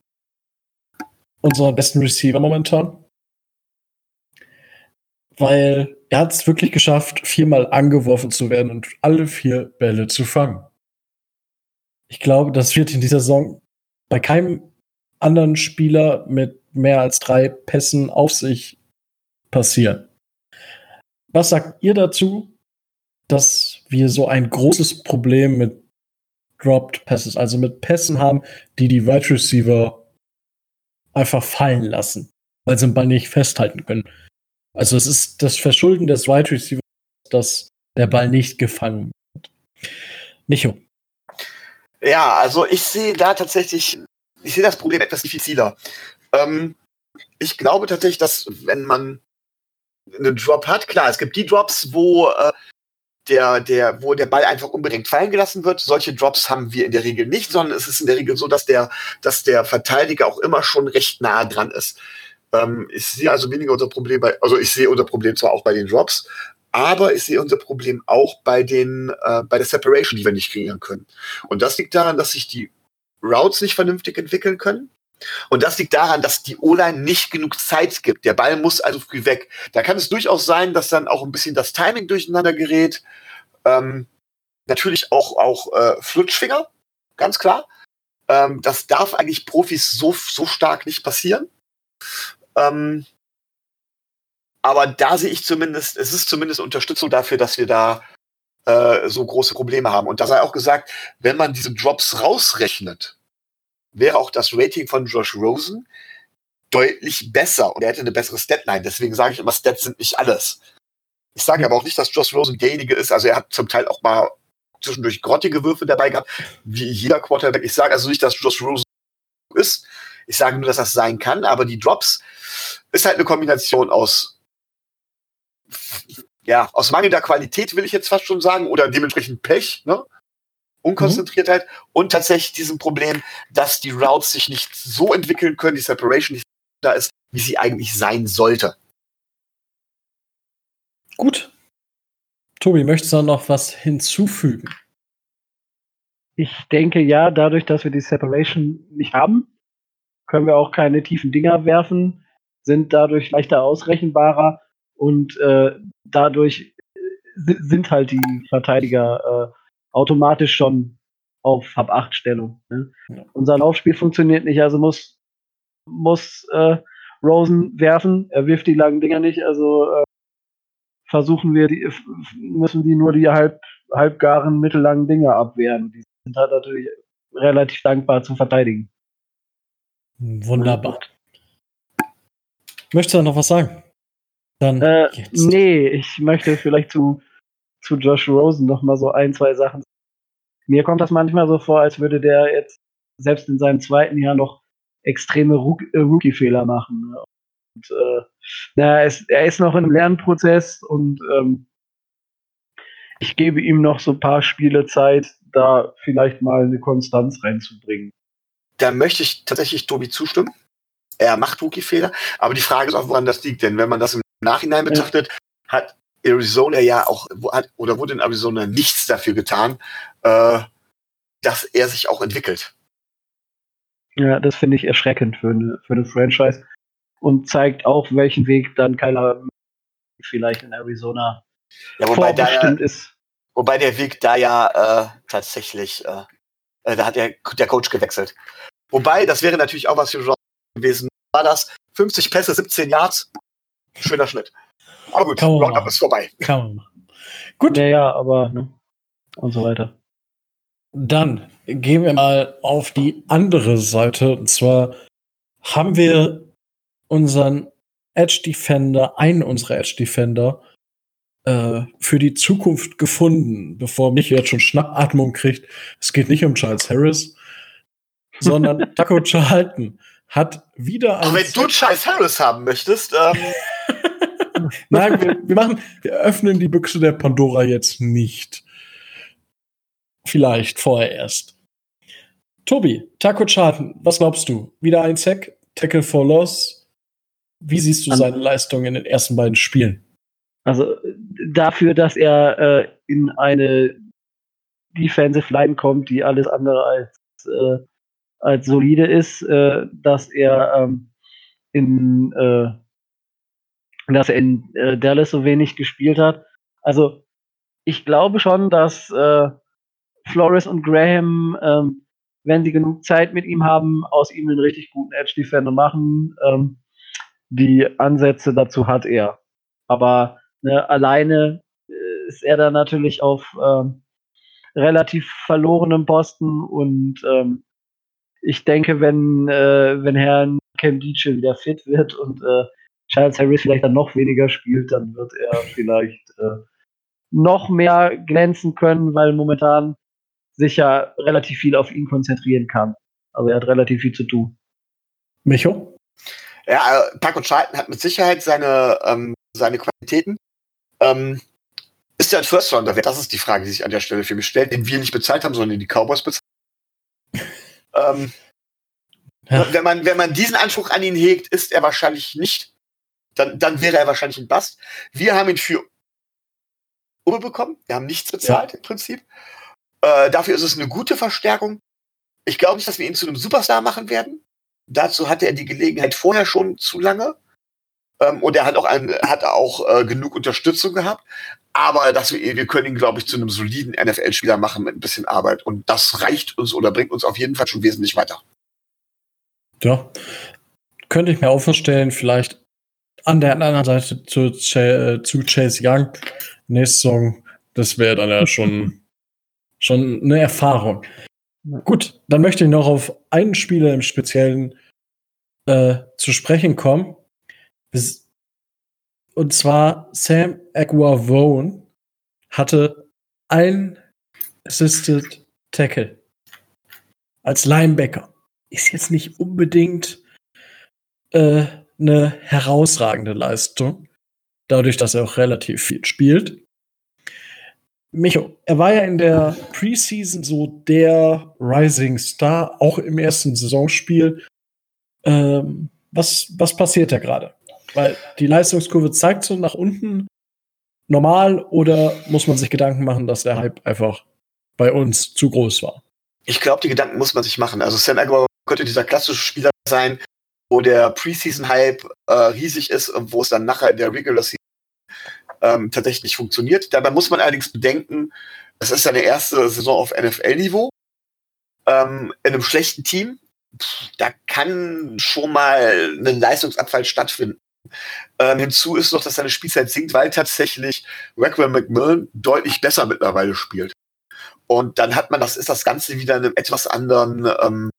Unseren besten Receiver momentan weil er hat es wirklich geschafft, viermal angeworfen zu werden und alle vier Bälle zu fangen. Ich glaube, das wird in dieser Saison bei keinem anderen Spieler mit mehr als drei Pässen auf sich passieren. Was sagt ihr dazu, dass wir so ein großes Problem mit Dropped Passes, also mit Pässen haben, die die Wide Receiver einfach fallen lassen, weil sie den Ball nicht festhalten können? Also es ist das Verschulden des Wide Receivers, dass der Ball nicht gefangen wird. Micho. Ja, also ich sehe da tatsächlich, ich sehe das Problem etwas diffiziler. Ähm, ich glaube tatsächlich, dass wenn man einen Drop hat, klar, es gibt die Drops, wo äh, der, der, wo der Ball einfach unbedingt fallen gelassen wird. Solche Drops haben wir in der Regel nicht, sondern es ist in der Regel so, dass der, dass der Verteidiger auch immer schon recht nah dran ist. Ähm, ich sehe also weniger unser Problem bei, also ich sehe unser Problem zwar auch bei den Drops, aber ich sehe unser Problem auch bei den, äh, bei der Separation, die wir nicht kreieren können. Und das liegt daran, dass sich die Routes nicht vernünftig entwickeln können. Und das liegt daran, dass die O-Line nicht genug Zeit gibt. Der Ball muss also früh weg. Da kann es durchaus sein, dass dann auch ein bisschen das Timing durcheinander gerät. Ähm, natürlich auch, auch äh, Flutschfinger, ganz klar. Ähm, das darf eigentlich Profis so, so stark nicht passieren. Ähm, aber da sehe ich zumindest, es ist zumindest Unterstützung dafür, dass wir da äh, so große Probleme haben. Und da sei auch gesagt, wenn man diese Drops rausrechnet, wäre auch das Rating von Josh Rosen deutlich besser und er hätte eine bessere Statline. Deswegen sage ich immer, Stats sind nicht alles. Ich sage aber auch nicht, dass Josh Rosen derjenige ist. Also er hat zum Teil auch mal zwischendurch grottige Würfe dabei gehabt, wie jeder Quarterback. Ich sage also nicht, dass Josh Rosen ist. Ich sage nur, dass das sein kann. Aber die Drops ist halt eine Kombination aus ja, aus mangelnder Qualität will ich jetzt fast schon sagen, oder dementsprechend Pech, ne? Unkonzentriertheit mhm. und tatsächlich diesem Problem, dass die Routes sich nicht so entwickeln können, die Separation nicht da ist, wie sie eigentlich sein sollte. Gut. Tobi, möchtest du noch was hinzufügen? Ich denke ja, dadurch, dass wir die Separation nicht haben, können wir auch keine tiefen Dinger werfen, sind dadurch leichter ausrechenbarer und äh, dadurch sind halt die Verteidiger äh, automatisch schon auf Hab 8 Stellung. Ne? Ja. Unser Laufspiel funktioniert nicht, also muss, muss äh, Rosen werfen. Er wirft die langen Dinger nicht, also äh, versuchen wir, die, müssen die nur die halb, halbgaren, mittellangen Dinger abwehren. Die sind halt natürlich relativ dankbar zu verteidigen. Wunderbar. Möchtest du noch was sagen? Dann äh, nee, ich möchte vielleicht zu, zu Josh Rosen noch mal so ein, zwei Sachen. Mir kommt das manchmal so vor, als würde der jetzt selbst in seinem zweiten Jahr noch extreme äh, Rookie-Fehler machen. Ne? Und, äh, na, er, ist, er ist noch im Lernprozess und ähm, ich gebe ihm noch so ein paar Spiele Zeit, da vielleicht mal eine Konstanz reinzubringen. Da möchte ich tatsächlich Tobi zustimmen. Er macht Rookie-Fehler, aber die Frage ist auch, woran das liegt. Denn wenn man das im Nachhinein betrachtet, ja. hat Arizona ja auch, hat, oder wurde in Arizona nichts dafür getan, äh, dass er sich auch entwickelt. Ja, das finde ich erschreckend für eine, für eine Franchise und zeigt auch, welchen Weg dann keiner vielleicht in Arizona ja, wobei da ja, ist. Wobei der Weg da ja äh, tatsächlich, äh, äh, da hat der, der Coach gewechselt. Wobei, das wäre natürlich auch was für John gewesen. War das 50 Pässe, 17 Yards? Schöner Schnitt. Aber gut, Roundup ist vorbei. Kann man machen. Gut. Ja, ja, aber ne? und so weiter. Dann gehen wir mal auf die andere Seite. Und zwar haben wir unseren Edge Defender, einen unserer Edge Defender, äh, für die Zukunft gefunden, bevor mich jetzt schon Schnappatmung kriegt. Es geht nicht um Charles Harris, sondern Taco Charlton hat wieder ein. wenn du Charles Harris haben möchtest, ähm Nein, wir, wir, machen, wir öffnen die Büchse der Pandora jetzt nicht. Vielleicht vorher erst. Tobi, Taco Charten, was glaubst du? Wieder ein Sack, Tackle for Loss. Wie siehst du seine Leistung in den ersten beiden Spielen? Also dafür, dass er äh, in eine Defensive Line kommt, die alles andere als, äh, als solide ist, äh, dass er ähm, in äh, dass er in äh, Dallas so wenig gespielt hat. Also ich glaube schon, dass äh, Flores und Graham, ähm, wenn sie genug Zeit mit ihm haben, aus ihm einen richtig guten Edge Defender machen. Ähm, die Ansätze dazu hat er. Aber ne, alleine äh, ist er dann natürlich auf ähm, relativ verlorenem Posten und ähm, ich denke, wenn, äh, wenn Herr Cam Dietschel wieder fit wird und äh, Charles Harris vielleicht dann noch weniger spielt, dann wird er vielleicht äh, noch mehr glänzen können, weil momentan sich ja relativ viel auf ihn konzentrieren kann. Also er hat relativ viel zu tun. Micho? Ja, äh, Taco Charlton hat mit Sicherheit seine, ähm, seine Qualitäten. Ähm, ist er ein First Rounder wert? Das ist die Frage, die sich an der Stelle für mich stellt, den wir nicht bezahlt haben, sondern die Cowboys bezahlt. Ähm, ja. wenn, man, wenn man diesen Anspruch an ihn hegt, ist er wahrscheinlich nicht. Dann, dann wäre er wahrscheinlich ein Bast. Wir haben ihn für Uwe bekommen. Wir haben nichts bezahlt ja. im Prinzip. Äh, dafür ist es eine gute Verstärkung. Ich glaube nicht, dass wir ihn zu einem Superstar machen werden. Dazu hatte er die Gelegenheit vorher schon zu lange. Ähm, und er hat auch, ein, hat auch äh, genug Unterstützung gehabt. Aber dass wir, wir können ihn, glaube ich, zu einem soliden NFL-Spieler machen mit ein bisschen Arbeit. Und das reicht uns oder bringt uns auf jeden Fall schon wesentlich weiter. Ja. Könnte ich mir auch vorstellen, vielleicht an der anderen Seite zu, äh, zu Chase Young nächste Saison. Das wäre dann ja schon, schon eine Erfahrung. Gut, dann möchte ich noch auf einen Spieler im Speziellen äh, zu sprechen kommen. Und zwar Sam Aguavone hatte ein Assisted Tackle als Linebacker. Ist jetzt nicht unbedingt äh, eine herausragende Leistung, dadurch, dass er auch relativ viel spielt. Micho, er war ja in der Preseason so der Rising Star, auch im ersten Saisonspiel. Ähm, was, was passiert da gerade? Weil die Leistungskurve zeigt so nach unten normal oder muss man sich Gedanken machen, dass der Hype einfach bei uns zu groß war? Ich glaube, die Gedanken muss man sich machen. Also Sam Aguilar könnte dieser klassische Spieler sein, wo der Preseason-Hype äh, riesig ist und wo es dann nachher in der Regular Season ähm, tatsächlich funktioniert. Dabei muss man allerdings bedenken, es ist seine erste Saison auf NFL-Niveau. Ähm, in einem schlechten Team, da kann schon mal ein Leistungsabfall stattfinden. Ähm, hinzu ist noch, dass seine Spielzeit sinkt, weil tatsächlich Rackwell McMillan deutlich besser mittlerweile spielt. Und dann hat man, das ist das Ganze wieder in einem etwas anderen, ähm,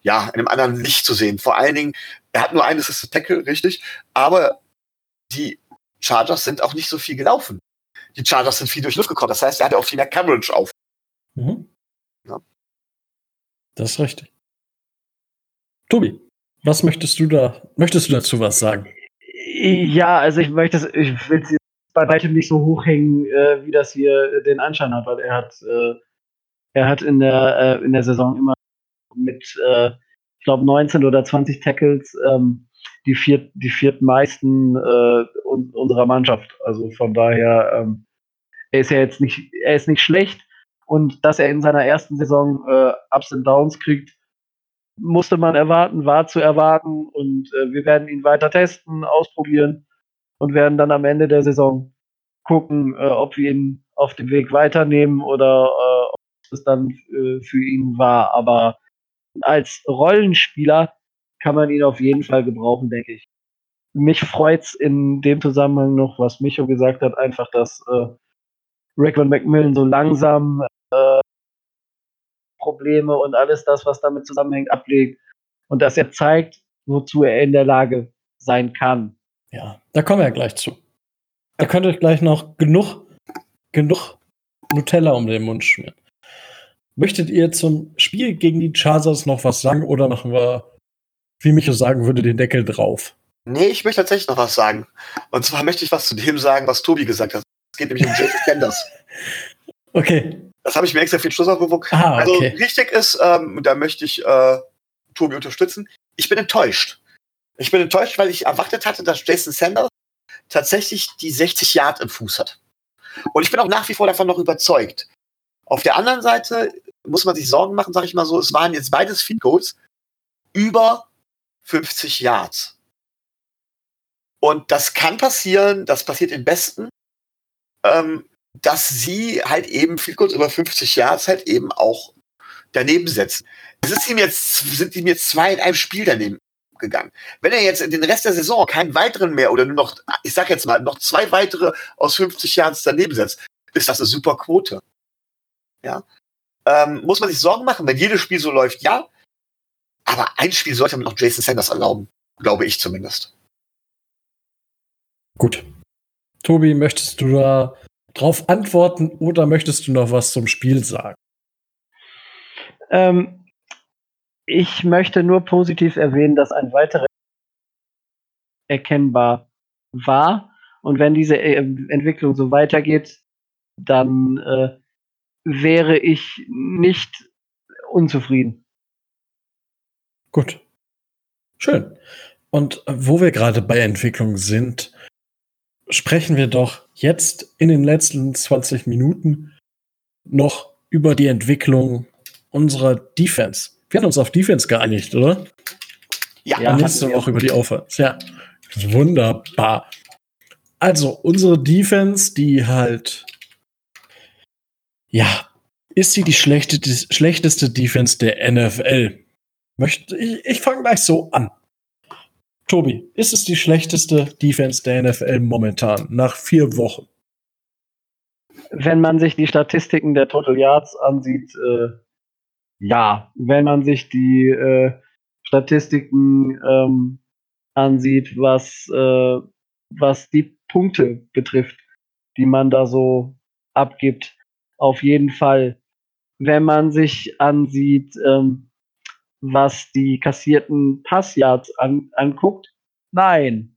ja, in einem anderen Licht zu sehen. Vor allen Dingen, er hat nur einen Assisted Tackle, richtig, aber die Chargers sind auch nicht so viel gelaufen. Die Chargers sind viel durch Luft gekommen. Das heißt, er hatte auch viel mehr Coverage auf. Mhm. Ja. Das ist richtig. Tobi, was möchtest du da, möchtest du dazu was sagen? Ja, also ich möchte ich will es bei weitem nicht so hochhängen, äh, wie das hier den Anschein hat, weil er hat, äh, er hat in der, äh, in der Saison immer mit, äh, ich glaube, 19 oder 20 Tackles ähm, die viert, die viertmeisten äh, unserer Mannschaft. Also von daher, ähm, er ist ja jetzt nicht, er ist nicht schlecht und dass er in seiner ersten Saison äh, Ups und Downs kriegt, musste man erwarten, war zu erwarten und äh, wir werden ihn weiter testen, ausprobieren und werden dann am Ende der Saison gucken, äh, ob wir ihn auf dem Weg weiternehmen oder äh, ob es dann äh, für ihn war. Aber als Rollenspieler kann man ihn auf jeden Fall gebrauchen, denke ich. Mich freut's in dem Zusammenhang noch, was Micho gesagt hat, einfach, dass äh, Rickman Macmillan so langsam Probleme und alles das, was damit zusammenhängt, ablegt und dass er zeigt, wozu er in der Lage sein kann. Ja, da kommen wir ja gleich zu. Da könnt ihr gleich noch genug, genug Nutella um den Mund schmieren. Möchtet ihr zum Spiel gegen die Chargers noch was sagen oder machen wir wie Micho sagen würde, den Deckel drauf. Nee, ich möchte tatsächlich noch was sagen. Und zwar möchte ich was zu dem sagen, was Tobi gesagt hat. Es geht nämlich um Jason Sanders. Okay. Das habe ich mir extra für den Schluss aufgewogen. Ah, also okay. richtig ist, ähm, da möchte ich äh, Tobi unterstützen. Ich bin enttäuscht. Ich bin enttäuscht, weil ich erwartet hatte, dass Jason Sanders tatsächlich die 60 Yard im Fuß hat. Und ich bin auch nach wie vor davon noch überzeugt. Auf der anderen Seite muss man sich Sorgen machen, sage ich mal so, es waren jetzt beides Field Goals über 50 Yards. Und das kann passieren, das passiert im Besten, ähm, dass sie halt eben viel kurz über 50 Yards halt eben auch daneben setzen. Es ist ihm jetzt, sind ihm jetzt zwei in einem Spiel daneben gegangen. Wenn er jetzt in den Rest der Saison keinen weiteren mehr oder nur noch, ich sag jetzt mal, noch zwei weitere aus 50 Yards daneben setzt, ist das eine super Quote. Ja. Ähm, muss man sich Sorgen machen, wenn jedes Spiel so läuft? Ja. Aber ein Spiel sollte man noch Jason Sanders erlauben, glaube ich zumindest. Gut. Tobi, möchtest du da drauf antworten oder möchtest du noch was zum Spiel sagen? Ähm, ich möchte nur positiv erwähnen, dass ein weiterer erkennbar war. Und wenn diese äh, Entwicklung so weitergeht, dann äh, wäre ich nicht unzufrieden. Gut. Schön. Und wo wir gerade bei Entwicklung sind, sprechen wir doch jetzt in den letzten 20 Minuten noch über die Entwicklung unserer Defense. Wir hatten uns auf Defense geeinigt, oder? Ja, Und jetzt auch über die Offense. Ja, wunderbar. Also, unsere Defense, die halt, ja, ist sie die schlechte, schlechteste Defense der NFL? Möchte, ich ich fange gleich so an. Tobi, ist es die schlechteste Defense der NFL momentan, nach vier Wochen? Wenn man sich die Statistiken der Total Yards ansieht, äh, ja. Wenn man sich die äh, Statistiken ähm, ansieht, was, äh, was die Punkte betrifft, die man da so abgibt, auf jeden Fall. Wenn man sich ansieht, ähm, was die kassierten Passyards an, anguckt, nein.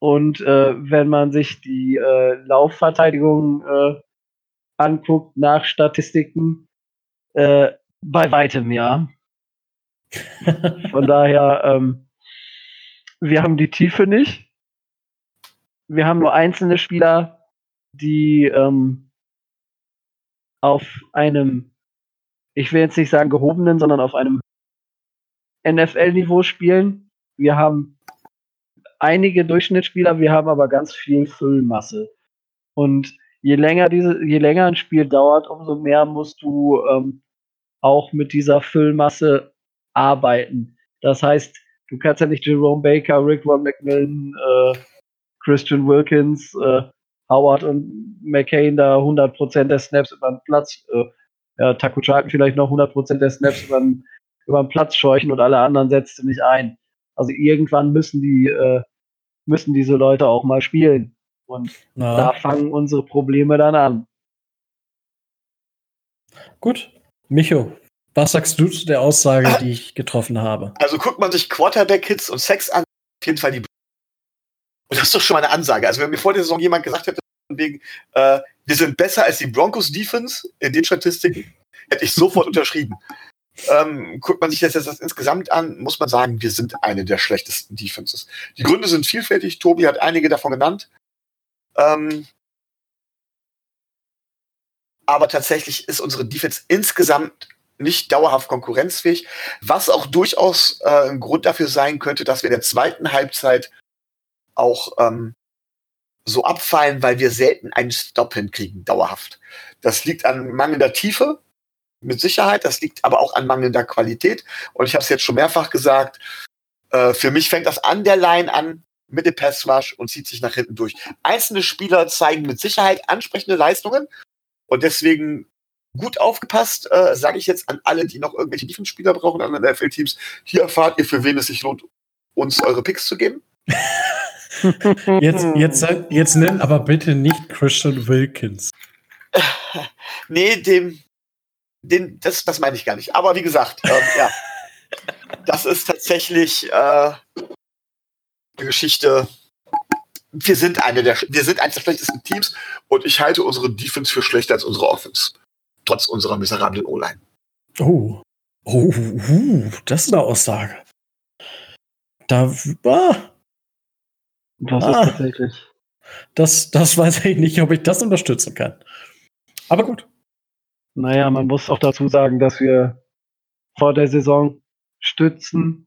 Und äh, wenn man sich die äh, Laufverteidigung äh, anguckt nach Statistiken, äh, bei weitem ja. Von daher, ähm, wir haben die Tiefe nicht. Wir haben nur einzelne Spieler, die ähm, auf einem, ich will jetzt nicht sagen gehobenen, sondern auf einem NFL-Niveau spielen. Wir haben einige Durchschnittsspieler, wir haben aber ganz viel Füllmasse. Und je länger diese, je länger ein Spiel dauert, umso mehr musst du ähm, auch mit dieser Füllmasse arbeiten. Das heißt, du kannst ja nicht Jerome Baker, Rick Von McMillan, äh, Christian Wilkins, äh, Howard und McCain da 100% der Snaps über den Platz, äh, ja, Taku Charlton vielleicht noch 100% der Snaps über den, über den Platz scheuchen und alle anderen setzt du nicht ein. Also irgendwann müssen die, äh, müssen diese Leute auch mal spielen. Und Na, da fangen unsere Probleme dann an. gut. Micho, was sagst du zu der Aussage, die ich getroffen habe? Also guckt man sich Quarterback-Hits und Sex an, auf jeden Fall die. Und das ist doch schon mal eine Ansage. Also wenn mir vor der Saison jemand gesagt hätte, wegen, äh, wir sind besser als die Broncos Defense in den Statistiken, hätte ich sofort unterschrieben. Ähm, guckt man sich das jetzt insgesamt an, muss man sagen, wir sind eine der schlechtesten Defenses. Die Gründe sind vielfältig. Tobi hat einige davon genannt. Ähm, aber tatsächlich ist unsere Defense insgesamt nicht dauerhaft konkurrenzfähig, was auch durchaus äh, ein Grund dafür sein könnte, dass wir in der zweiten Halbzeit auch ähm, so abfallen, weil wir selten einen Stop hinkriegen, dauerhaft. Das liegt an mangelnder Tiefe, mit Sicherheit, das liegt aber auch an mangelnder Qualität. Und ich habe es jetzt schon mehrfach gesagt, äh, für mich fängt das an der Line an, mit dem Pass Rush und zieht sich nach hinten durch. Einzelne Spieler zeigen mit Sicherheit ansprechende Leistungen und deswegen gut aufgepasst, äh, sage ich jetzt an alle, die noch irgendwelche Defense-Spieler brauchen an den NFL-Teams. Hier erfahrt ihr, für wen es sich lohnt, uns eure Picks zu geben. Jetzt, jetzt, jetzt nenn aber bitte nicht Christian Wilkins. Nee, dem, den, das, das meine ich gar nicht. Aber wie gesagt, ähm, ja, das ist tatsächlich äh, eine Geschichte. Wir sind eine der, wir sind eines der schlechtesten Teams und ich halte unsere Defense für schlechter als unsere Offense. Trotz unserer miserablen O-Line. Oh. Oh, uh, das ist eine Aussage. Da, ah, Das Ah. ist tatsächlich. das, das weiß ich nicht, ob ich das unterstützen kann. Aber gut. Naja, man muss auch dazu sagen, dass wir vor der Saison Stützen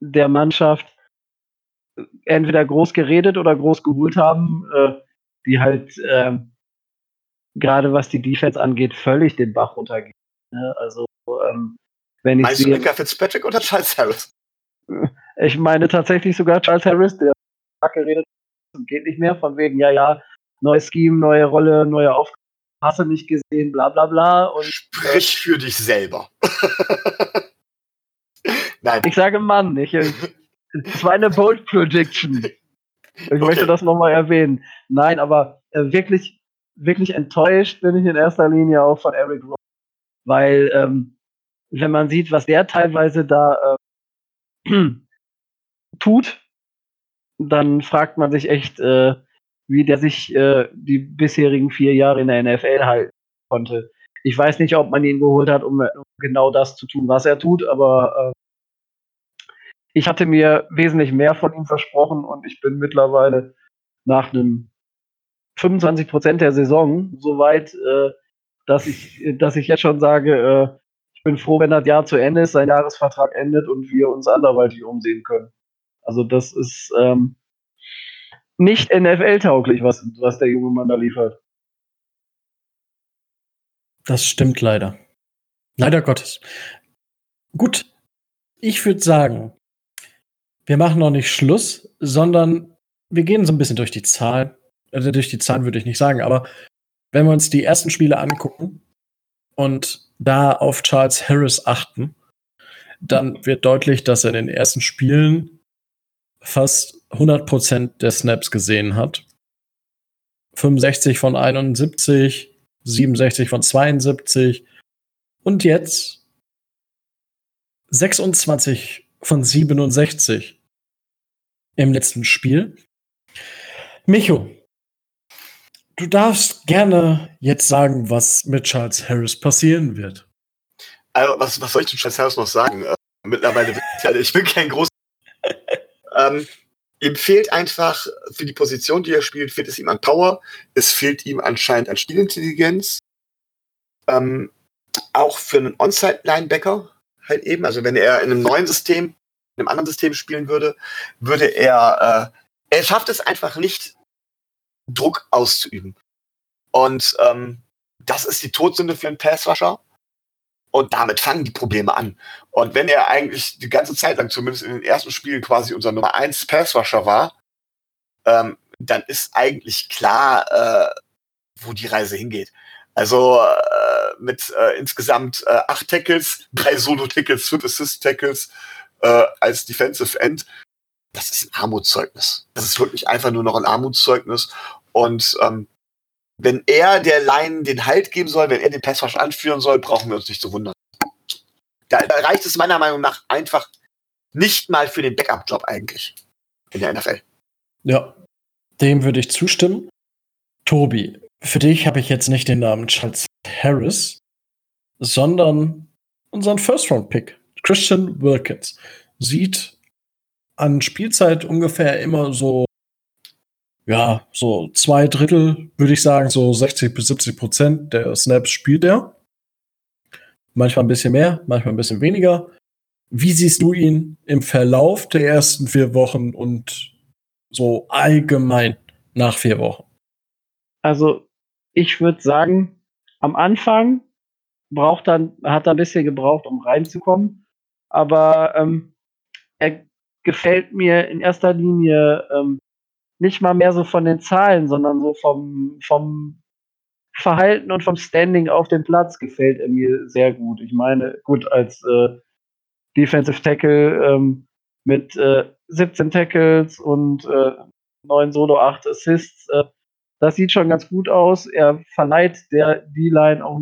der Mannschaft entweder groß geredet oder groß geholt haben, äh, die halt ähm, gerade was die Defense angeht, völlig den Bach runtergehen. Ne? Also ähm, wenn ich Meinst du Micah Fitzpatrick oder Charles Harris? ich meine tatsächlich sogar Charles Harris, der hat geredet und geht nicht mehr, von wegen, ja, ja, neues Scheme, neue Rolle, neue Aufgabe, hast du nicht gesehen, bla bla bla. Und Sprich für dich selber. Nein, ich sage Mann, ich, äh, es war eine Bold Prediction. Ich Okay. möchte das nochmal erwähnen. Nein, aber äh, wirklich, wirklich enttäuscht bin ich in erster Linie auch von Eric Rowe. Weil ähm, wenn man sieht, was der teilweise da äh, tut, dann fragt man sich echt, äh, wie der sich äh, die bisherigen vier Jahre in der NFL halten konnte. Ich weiß nicht, ob man ihn geholt hat, um, um genau das zu tun, was er tut, aber äh, ich hatte mir wesentlich mehr von ihm versprochen und ich bin mittlerweile nach einem 25 Prozent der Saison so weit, äh, dass ich, dass ich jetzt schon sage, äh, ich bin froh, wenn das Jahr zu Ende ist, sein Jahresvertrag endet und wir uns anderweitig umsehen können. Also das ist ähm, nicht NFL-tauglich, was, was der junge Mann da liefert. Das stimmt leider. Leider Gottes. Gut, ich würde sagen, wir machen noch nicht Schluss, sondern wir gehen so ein bisschen durch die Zahlen. Also durch die Zahlen würde ich nicht sagen, aber wenn wir uns die ersten Spiele angucken und da auf Charles Harris achten, dann wird deutlich, dass er in den ersten Spielen fast 100% der Snaps gesehen hat. 65 von 71, 67 von 72 und jetzt 26 von 67 im letzten Spiel. Micho, du darfst gerne jetzt sagen, was mit Charles Harris passieren wird. Also, was, was soll ich zu Charles Harris noch sagen? Äh, mittlerweile, ich bin kein großer. ähm, ihm fehlt einfach für die Position, die er spielt, fehlt es ihm an Power. Es fehlt ihm anscheinend an Spielintelligenz. Ähm, auch für einen On-Site-Linebacker halt eben. Also wenn er in einem neuen System, in einem anderen System spielen würde, würde er, äh, er schafft es einfach nicht, Druck auszuüben. Und ähm, das ist die Todsünde für einen Passrusher. Und damit fangen die Probleme an. Und wenn er eigentlich die ganze Zeit lang, zumindest in den ersten Spielen, quasi unser Nummer 1 Passrusher war, ähm, dann ist eigentlich klar, äh, wo die Reise hingeht. Also äh, mit äh, insgesamt äh, acht Tackles, drei Solo-Tackles, fünf Assist-Tackles äh, als Defensive End. Das ist ein Armutszeugnis. Das ist wirklich einfach nur noch ein Armutszeugnis. Und ähm, wenn er der Line den Halt geben soll, wenn er den Passwash anführen soll, brauchen wir uns nicht zu wundern. Da, da reicht es meiner Meinung nach einfach nicht mal für den Backup-Job eigentlich in der NFL. Ja, dem würde ich zustimmen. Tobi, für dich habe ich jetzt nicht den Namen Charles Harris, sondern unseren First-Round-Pick, Christian Wilkins. Sieht an Spielzeit ungefähr immer so ja, so zwei Drittel, würde ich sagen, so 60 bis 70 Prozent der Snaps spielt er. Manchmal ein bisschen mehr, manchmal ein bisschen weniger. Wie siehst du ihn im Verlauf der ersten vier Wochen und so allgemein nach vier Wochen? Also, ich würde sagen, am Anfang braucht dann, hat er ein bisschen gebraucht, um reinzukommen. Aber ähm, er gefällt mir in erster Linie ähm, nicht mal mehr so von den Zahlen, sondern so vom, vom Verhalten und vom Standing auf dem Platz gefällt er mir sehr gut. Ich meine, gut, als äh, Defensive Tackle ähm, mit äh, 17 Tackles und äh, 9 Solo, 8 Assists, äh, das sieht schon ganz gut aus. Er verleiht der D-Line auch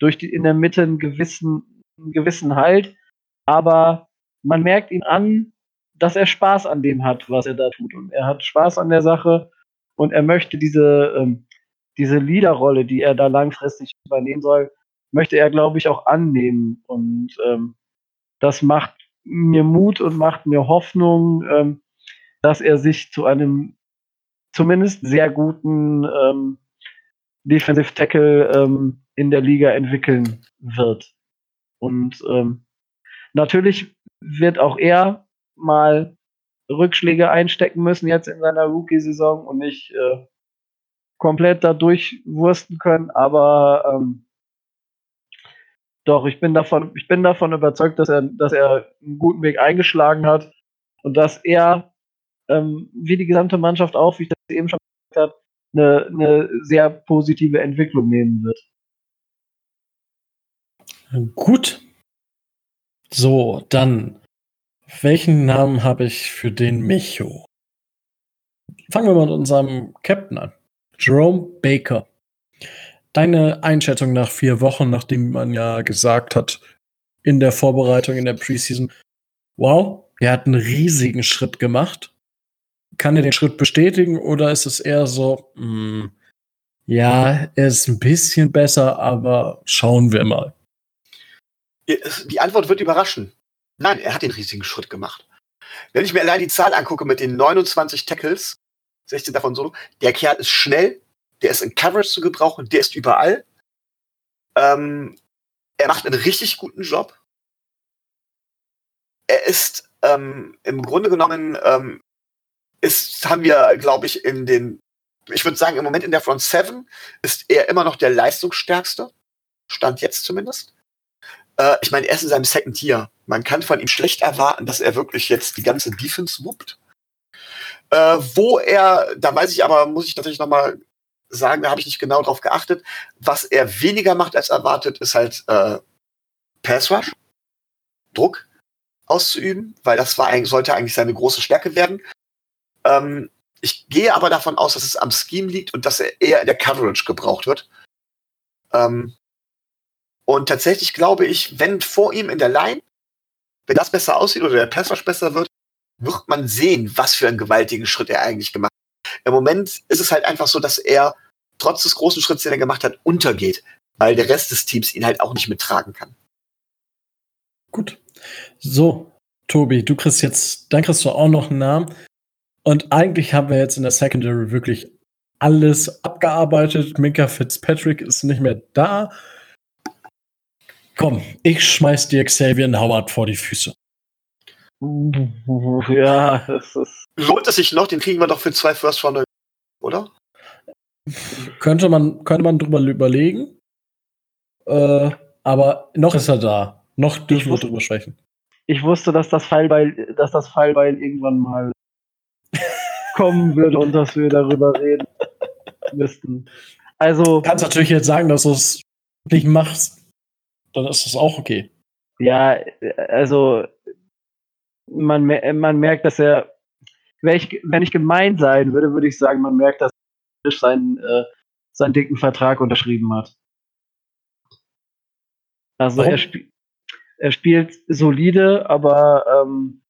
durch die in der Mitte einen gewissen, einen gewissen Halt, aber man merkt ihn an, dass er Spaß an dem hat, was er da tut. Und er hat Spaß an der Sache und er möchte diese, ähm, diese Leaderrolle, die er da langfristig übernehmen soll, möchte er, glaube ich, auch annehmen. Und ähm, das macht mir Mut und macht mir Hoffnung, ähm, dass er sich zu einem zumindest sehr guten ähm, Defensive Tackle ähm, in der Liga entwickeln wird. Und ähm, natürlich wird auch er mal Rückschläge einstecken müssen jetzt in seiner Rookie-Saison und nicht äh, komplett da durchwursten können, aber ähm, doch, ich bin davon, ich bin davon überzeugt, dass er, dass er einen guten Weg eingeschlagen hat und dass er, ähm, wie die gesamte Mannschaft auch, wie ich das eben schon gesagt habe, eine, eine sehr positive Entwicklung nehmen wird. Gut. So, dann welchen Namen habe ich für den Micho? Fangen wir mal mit unserem Captain an. Jerome Baker. Deine Einschätzung nach vier Wochen, nachdem man ja gesagt hat, in der Vorbereitung, in der Preseason, wow, er hat einen riesigen Schritt gemacht. Kann er den Schritt bestätigen oder ist es eher so, mh, hm, ja, er ist ein bisschen besser, aber schauen wir mal. Die Antwort wird überraschen. Nein, er hat den riesigen Schritt gemacht. Wenn ich mir allein die Zahl angucke mit den 29 Tackles, 16 davon solo, der Kerl ist schnell, der ist in Coverage zu gebrauchen, der ist überall. Ähm, er macht einen richtig guten Job. Er ist ähm, im Grunde genommen, ähm, ist, haben wir, glaube ich, in den, ich würde sagen, im Moment in der Front 7 ist er immer noch der leistungsstärkste. Stand jetzt zumindest. Äh, ich meine, er ist in seinem Second Tier. Man kann von ihm schlecht erwarten, dass er wirklich jetzt die ganze Defense wuppt. Äh, wo er, da weiß ich aber, muss ich tatsächlich nochmal sagen, da habe ich nicht genau drauf geachtet. Was er weniger macht als erwartet, ist halt äh, Pass Rush, Druck auszuüben, weil das war eigentlich, sollte eigentlich seine große Stärke werden. Ähm, ich gehe aber davon aus, dass es am Scheme liegt und dass er eher in der Coverage gebraucht wird. Ähm, und tatsächlich glaube ich, wenn vor ihm in der Line, wenn das besser aussieht oder der Pass Rush besser wird, wird man sehen, was für einen gewaltigen Schritt er eigentlich gemacht hat. Im Moment ist es halt einfach so, dass er trotz des großen Schritts, den er gemacht hat, untergeht, weil der Rest des Teams ihn halt auch nicht mittragen kann. Gut. So, Tobi, du kriegst jetzt, dann kriegst du auch noch einen Namen. Und eigentlich haben wir jetzt in der Secondary wirklich alles abgearbeitet. Minka Fitzpatrick ist nicht mehr da. Komm, ich schmeiß dir Xavier Howard vor die Füße. Ja, das ist. Lohnt es sich noch? Den kriegen wir doch für zwei First Runner, oder? Könnte man, könnte man drüber überlegen. Äh, aber noch ist er da. Noch dürfen wir drüber sprechen. Ich wusste, dass das Fallbeil, dass das Fallbeil irgendwann mal kommen würde und dass wir darüber reden müssten. Also. Du kannst natürlich jetzt sagen, dass du es nicht machst. Dann ist das auch okay. Ja, also man, man merkt, dass er, wenn ich, wenn ich gemein sein würde, würde ich sagen, man merkt, dass er seinen, äh, seinen dicken Vertrag unterschrieben hat. Also er, spielt er spielt solide, aber ähm,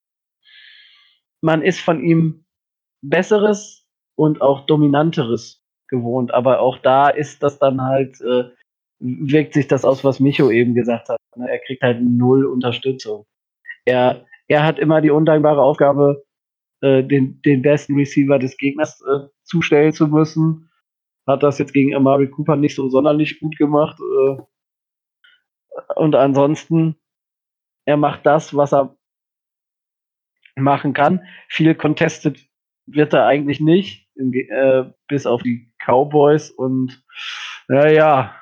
man ist von ihm Besseres und auch Dominanteres gewohnt. Aber auch da ist das dann halt, äh, wirkt sich das aus, was Micho eben gesagt hat. Ne? Er kriegt halt null Unterstützung. Er, er hat immer die undankbare Aufgabe, äh, den, den besten Receiver des Gegners äh, zustellen zu müssen. Hat das jetzt gegen Amari Cooper nicht so sonderlich gut gemacht. Äh, und ansonsten er macht das, was er machen kann. Viel contested wird er eigentlich nicht, äh, bis auf die Cowboys und naja,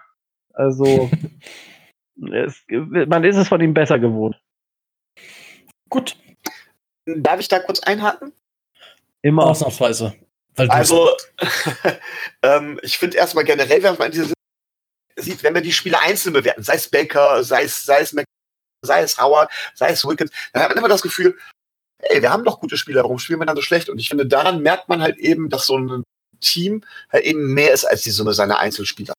also es, man ist es von ihm besser gewohnt. Gut. Darf ich da kurz einhaken? Immer ausnahmsweise. Also, ähm, ich finde erstmal generell, wenn man diese sieht, wenn wir die Spiele einzeln bewerten, sei es Baker, sei es, sei es sei es Howard, sei es Wickens, dann hat man immer das Gefühl, ey, wir haben doch gute Spieler, warum spielen wir dann so schlecht? Und ich finde, daran merkt man halt eben, dass so ein Team halt eben mehr ist als die Summe seiner Einzelspieler.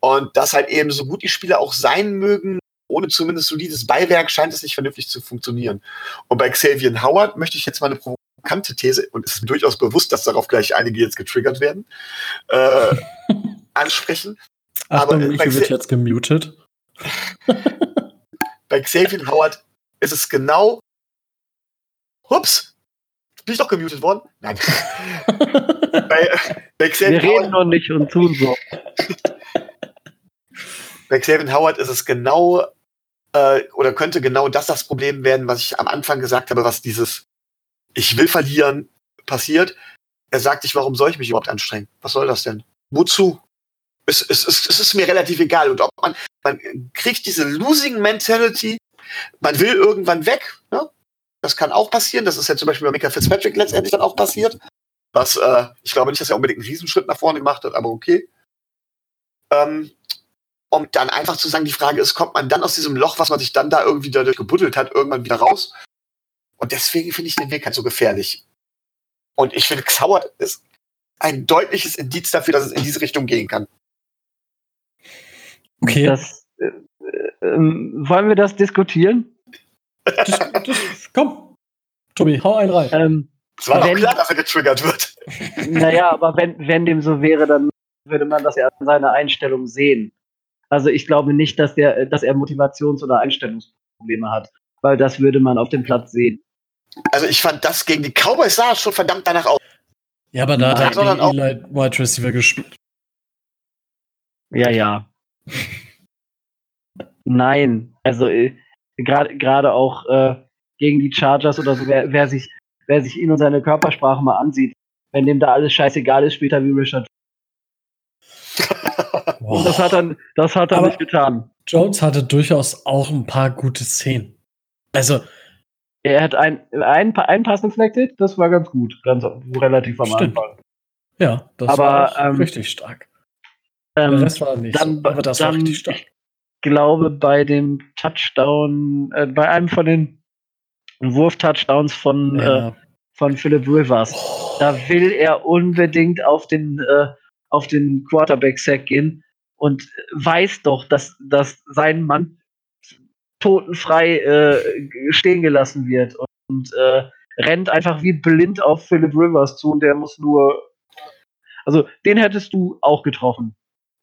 Und dass halt eben so gut die Spieler auch sein mögen, ohne zumindest solides Beiwerk scheint es nicht vernünftig zu funktionieren. Und bei Xavier Howard möchte ich jetzt mal eine provokante These, und es ist mir durchaus bewusst, dass darauf gleich einige jetzt getriggert werden, äh, ansprechen. Achtung, Aber, äh, wird jetzt gemutet. Bei Xavier Howard ist es genau. Hups! Bin ich doch gemutet worden? Nein. bei, bei Wir reden Howard, noch nicht und tun so. Bei Xavier Howard ist es genau äh, oder könnte genau das das Problem werden, was ich am Anfang gesagt habe, was dieses Ich will verlieren passiert. Er sagt sich, warum soll ich mich überhaupt anstrengen? Was soll das denn? Wozu? Es, es, es, es ist mir relativ egal. Und ob man man kriegt diese Losing Mentality, man will irgendwann weg. Ne? Das kann auch passieren. Das ist ja zum Beispiel bei Mika Fitzpatrick letztendlich dann auch passiert. Was, äh, ich glaube nicht, dass er unbedingt einen Riesenschritt nach vorne gemacht hat, aber okay. Ähm, um dann einfach zu sagen, die Frage ist, kommt man dann aus diesem Loch, was man sich dann da irgendwie dadurch gebuddelt hat, irgendwann wieder raus? Und deswegen finde ich den Weg halt so gefährlich. Und ich finde, Xauert ist ein deutliches Indiz dafür, dass es in diese Richtung gehen kann. Okay. Das, äh, ähm, wollen wir das diskutieren? Das, das, komm, Tobi, hau einen rein. Ähm, Es war doch Wenn- klar, dass er getriggert wird. naja, aber wenn, wenn dem so wäre, dann würde man das ja an seiner Einstellung sehen. Also ich glaube nicht, dass, der, dass er Motivations- oder Einstellungsprobleme hat, weil das würde man auf dem Platz sehen. Also ich fand das gegen die Cowboys sah schon verdammt danach aus. Ja, aber da hat er auch- gegen Eli Wide Receiver gespielt. Ja, ja. Nein, also äh, gerade gerade auch äh, gegen die Chargers oder so, wer, wer, sich, wer sich ihn und seine Körpersprache mal ansieht, wenn dem da alles scheißegal ist, spielt er wie Richard. Und das hat er, das hat er Aber- nicht getan. Jones hatte durchaus auch ein paar gute Szenen. Also, Er hat ein, ein, ein Pass deflected, das war ganz gut, ganz relativ am Stimmt. Anfang. ja, das Aber, war ähm, richtig stark. Ähm, Rest war nicht dann- so, aber das war dann- richtig stark. glaube, bei dem Touchdown, äh, bei einem von den Wurf-Touchdowns von, äh, Ja. von Philip Rivers, Oh, da will er unbedingt auf den, äh, auf den Quarterback-Sack gehen und weiß doch, dass, dass sein Mann totenfrei äh, stehen gelassen wird und äh, rennt einfach wie blind auf Philip Rivers zu und der muss nur. Also, den hättest du auch getroffen,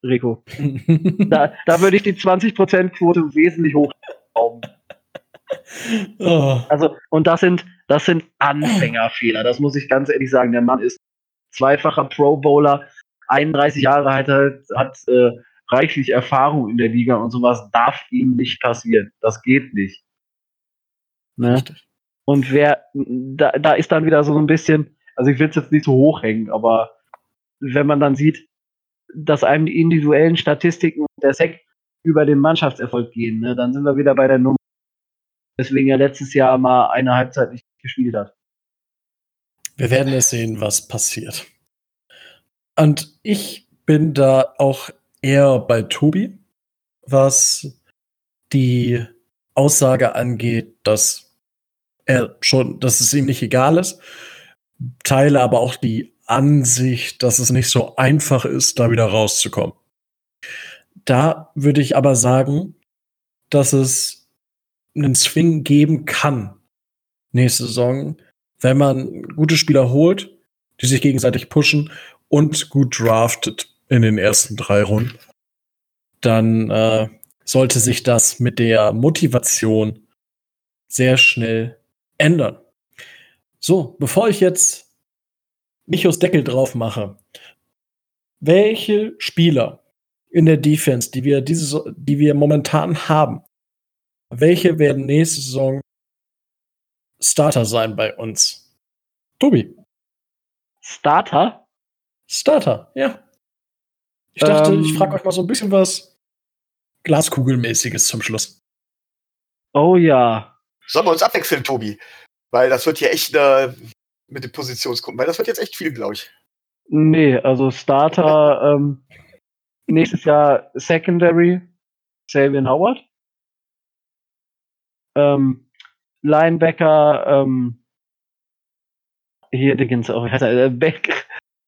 Rico. Da, da würde ich die 20%-Quote wesentlich hochschrauben. oh. Also, und das sind, das sind Anfängerfehler, das muss ich ganz ehrlich sagen. Der Mann ist zweifacher Pro Bowler, 31 Jahre alt, hat, hat äh, reichlich Erfahrung in der Liga und sowas darf ihm nicht passieren. Das geht nicht. Ne? Und wer, da, da ist dann wieder so ein bisschen, also ich will es jetzt nicht so hochhängen, aber wenn man dann sieht, dass einem die individuellen Statistiken der Sec über den Mannschaftserfolg gehen, ne, dann sind wir wieder bei der Nummer. Deswegen er letztes Jahr mal eine Halbzeit nicht gespielt hat. Wir werden es sehen, was passiert. Und ich bin da auch eher bei Tobi, was die Aussage angeht, dass er schon, dass es ihm nicht egal ist, teile aber auch die Ansicht, dass es nicht so einfach ist, da wieder rauszukommen. Da würde ich aber sagen, dass es einen Swing geben kann nächste Saison, wenn man gute Spieler holt, die sich gegenseitig pushen und gut draftet in den ersten drei Runden, dann äh, sollte sich das mit der Motivation sehr schnell ändern. So, bevor ich jetzt Michos Deckel drauf mache, welche Spieler in der Defense, die wir diese, die wir momentan haben, welche werden nächste Saison Starter sein bei uns? Tobi, Starter? Starter, ja. Ich dachte, Ähm. ich frage euch mal so ein bisschen was Glaskugelmäßiges zum Schluss. Oh ja. Sollen wir uns abwechseln, Tobi? Weil das wird hier echt äh, mit den Positionsgruppen, weil das wird jetzt echt viel, glaube ich. Nee, also Starter ähm, nächstes Jahr Secondary Sabian Howard. Ähm, Linebacker, ähm, hier Dickens auch, wie heißt er? Äh, Baker,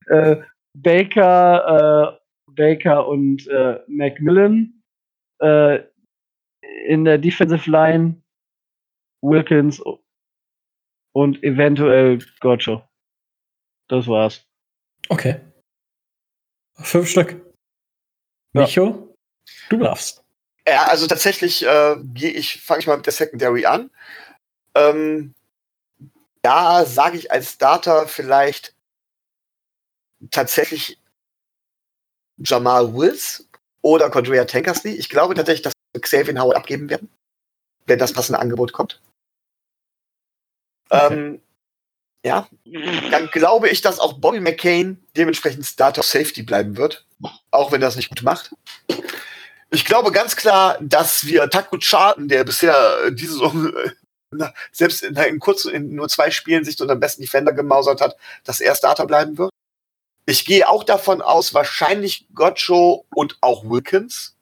äh, Baker, äh, Baker und äh, Macmillan. Äh, in der Defensive Line Wilkins und eventuell Gotcho. Das war's. Okay. Fünf Stück. Ja. Micho, du darfst. Ja, also tatsächlich äh, gehe ich, fange ich mal mit der Secondary an. Ähm, da sage ich als Starter vielleicht tatsächlich Jamal Wills oder Condrea Tankersley. Ich glaube tatsächlich, dass wir Xavier Howard abgeben werden, wenn das passende Angebot kommt. Okay. Ähm, ja, dann glaube ich, dass auch Bobby McCain dementsprechend Starter Safety bleiben wird, auch wenn er das nicht gut macht. Ich glaube ganz klar, dass wir Taku Charten, der bisher diese Saison selbst in, in, kurz, in nur zwei Spielen sich unter dem besten Defender gemausert hat, dass er Starter bleiben wird. Ich gehe auch davon aus, wahrscheinlich Gotcho und auch Wilkins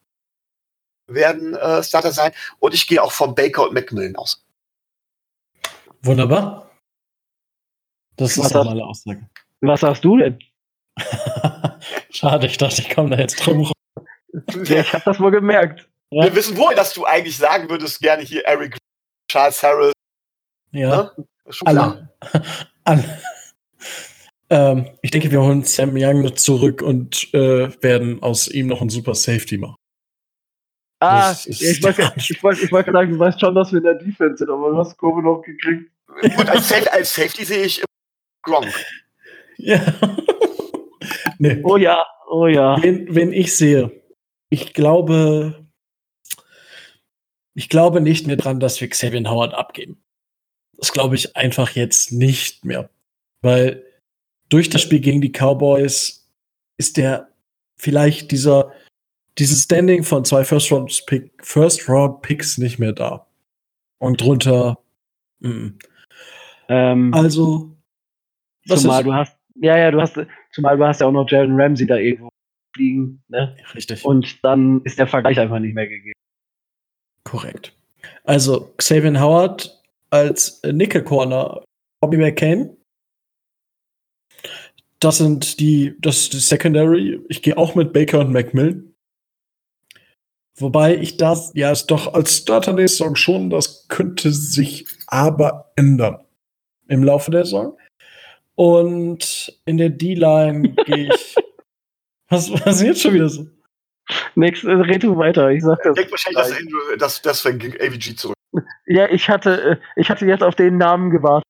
werden äh, Starter sein. Und ich gehe auch von Baker und Macmillan aus. Wunderbar. Das Was ist hast- normale Aussage. Was sagst du denn? Schade, ich dachte, ich komme da jetzt drum rum. Ja, ich habe das wohl gemerkt. Ja. Wir wissen wohl, dass du eigentlich sagen würdest, gerne hier Eric Charles Harris. Ja. Ne? Alle. Alle. Ähm, ich denke, wir holen Sam Young zurück und äh, werden aus ihm noch ein super Safety machen. Ah, ich, ich, wollte, ich, wollte, ich wollte sagen, du weißt schon, dass wir in der Defense sind, aber du hast Kurve noch gekriegt. Gut, als, als Safety sehe ich Gronk. Ja. nee. Oh ja, oh ja. Wenn, wenn ich sehe, ich glaube, ich glaube nicht mehr dran, dass wir Xavier Howard abgeben. Das glaube ich einfach jetzt nicht mehr. Weil durch das Spiel gegen die Cowboys ist der vielleicht dieser, dieses Standing von zwei First Round, Pick, First Round Picks nicht mehr da. Und drunter. Mm. Ähm, also. Zumal du hast, ja, ja, du hast, zumal du hast ja auch noch Jalen Ramsey da irgendwo fliegen, ne? Richtig. Und dann ist der Vergleich einfach nicht mehr gegeben. Korrekt. Also Xavier Howard als Nickel Corner, Bobby McCain. Das sind die, das ist die Secondary. Ich gehe auch mit Baker und McMillan. Wobei ich das, ja, ist doch als Starter der Saison schon, das könnte sich aber ändern im Laufe der Saison. Und in der D-Line gehe ich. was, was ist jetzt schon wieder so? Nix, äh, red du weiter. Ich sag das. Ich denke wahrscheinlich, dass, Andrew, dass das ging AVG zurück. Ja, ich hatte, äh, ich hatte jetzt auf den Namen gewartet.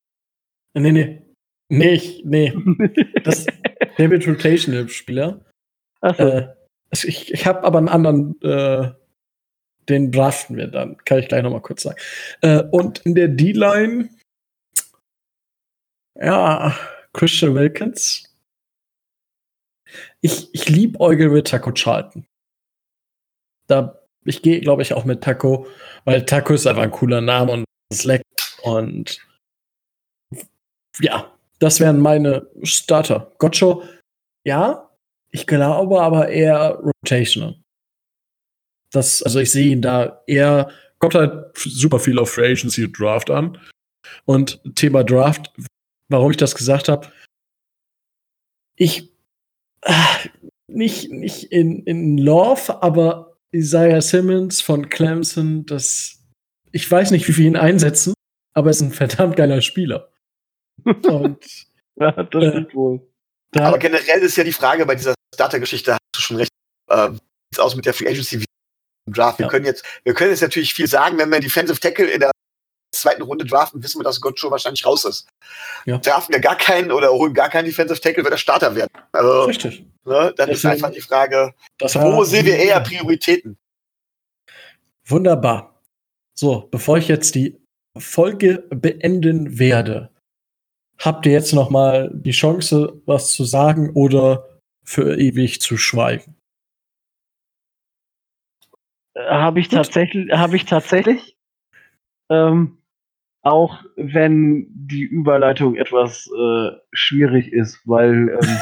Nee, nee. Nee, ich, nee. Das David Rotational Spieler. Achso. Äh, ich ich habe aber einen anderen, äh, den draften wir dann. Kann ich gleich nochmal kurz sagen. Äh, und in der D-Line, ja, Christian Wilkins. Ich, ich liebe Eugel mit Taco Charlton. Da, ich gehe, glaube ich, auch mit Taco, weil Taco ist einfach ein cooler Name und es leckt. Und ja, das wären meine Starter. Gotcho, ja, ich glaube aber eher rotational. Das, also ich sehe ihn da eher, kommt halt super viel auf Free Agency Draft an. Und Thema Draft, warum ich das gesagt habe, ich äh, nicht, nicht in, in Love, aber Isaiah Simmons von Clemson, das ich weiß nicht, wie viel ihn einsetzen, aber er ist ein verdammt geiler Spieler. Und ja, das äh, stimmt wohl. Da aber generell ist ja die Frage bei dieser Starter-Geschichte, hast du schon recht, äh, wie sieht aus mit der Free Agency Draft? Wir ja. können jetzt, wir können jetzt natürlich viel sagen, wenn wir Defensive Tackle in der zweiten Runde draften, wissen wir, dass Gotcho wahrscheinlich raus ist. Ja. Draften wir gar keinen oder holen gar keinen Defensive Tackle, wird er Starter werden. Also, Richtig. Ne, dann das ist einfach die Frage, wo sehen wir eher Prioritäten? Wunderbar. So, bevor ich jetzt die Folge beenden werde, habt ihr jetzt noch mal die Chance, was zu sagen oder für ewig zu schweigen? Habe ich tatsächlich, habe ich tatsächlich. Ähm, auch wenn die Überleitung etwas äh, schwierig ist, weil ähm,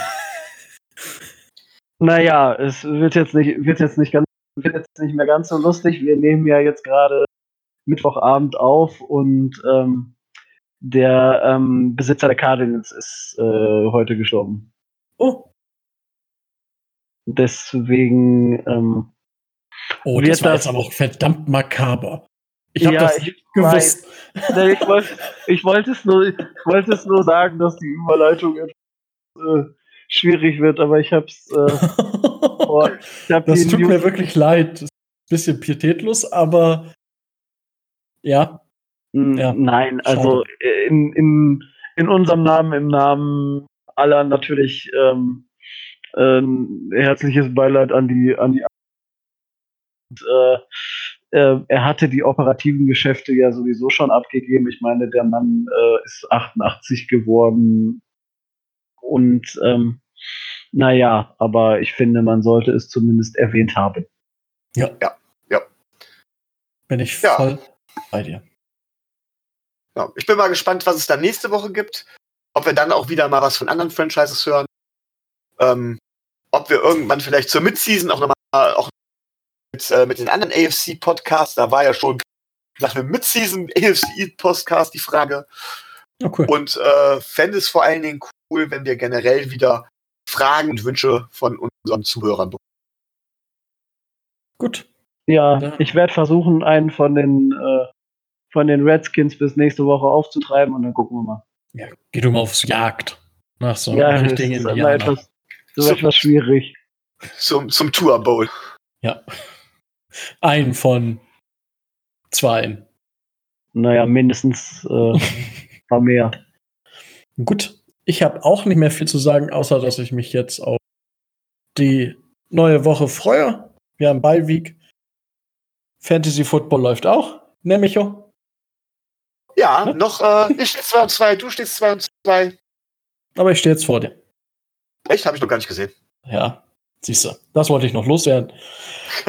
naja, es wird jetzt nicht, wird jetzt nicht ganz, wird jetzt nicht mehr ganz so lustig. Wir nehmen ja jetzt gerade Mittwochabend auf und ähm, der ähm, Besitzer der Cardinals ist äh, heute gestorben. Oh. Deswegen. Ähm, oh, das war das, jetzt aber auch verdammt makaber. Ich habe ja, das ich gewusst. Nee, ich wollte ich wollt es, nur, ich wollt es nur sagen, dass die Überleitung etwas äh, schwierig wird, aber ich habe es. Äh, oh, hab das tut mir wirklich leid. Ein bisschen pietätlos, aber ja. Ja Nein, also in, in, in unserem Namen, im Namen aller natürlich ähm, äh, herzliches Beileid an die an die und, äh, äh, er hatte die operativen Geschäfte ja sowieso schon abgegeben. Ich meine, der Mann äh, ist 88 geworden. Und ähm, naja, aber ich finde, man sollte es zumindest erwähnt haben. Ja. Ja, ja. Bin ich ja. voll bei dir. Ja, ich bin mal gespannt, was es da nächste Woche gibt. Ob wir dann auch wieder mal was von anderen Franchises hören. Ähm, ob wir irgendwann vielleicht zur Midseason auch nochmal auch mit, äh, mit den anderen AFC-Podcasts, da war ja schon nach einem Mid-Season AFC-Podcast die Frage. Oh, cool. Und äh, fände es vor allen Dingen cool, wenn wir generell wieder Fragen und Wünsche von unseren Zuhörern bekommen. Gut. Ja, Ja. ich werde versuchen, einen von den, äh, von den Redskins bis nächste Woche aufzutreiben und dann gucken wir mal. Ja, geh du mal aufs Jagd. Nach so ja, einem das richtigen Indianer. etwas, so So- etwas schwierig. Zum, zum Tour Bowl. Ja. Ein von zwei. Naja, mindestens äh, ein paar mehr. Gut, ich habe auch nicht mehr viel zu sagen, außer dass ich mich jetzt auf die neue Woche freue. Wir haben Beiweek. Fantasy Football läuft auch. Ne, Micho? Ja, Ne? noch, äh, ich stehe 2 und 2, du stehst 2 und 2. Aber ich stehe jetzt vor dir. Echt? Habe ich noch gar nicht gesehen. Ja, siehst du. Das wollte ich noch loswerden.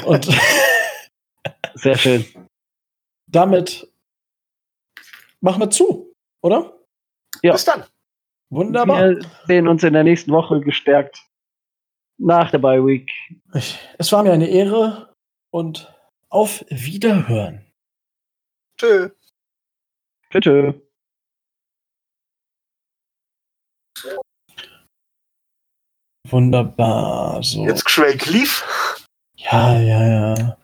Und Sehr schön. damit machen wir zu, oder? Ja. Bis dann. Wunderbar. Wir sehen uns in der nächsten Woche gestärkt nach der Bye Week. Es war mir eine Ehre und auf Wiederhören. Tschö. Tschö. Wunderbar. So. Jetzt Craig Leaf. Ja, ja, ja.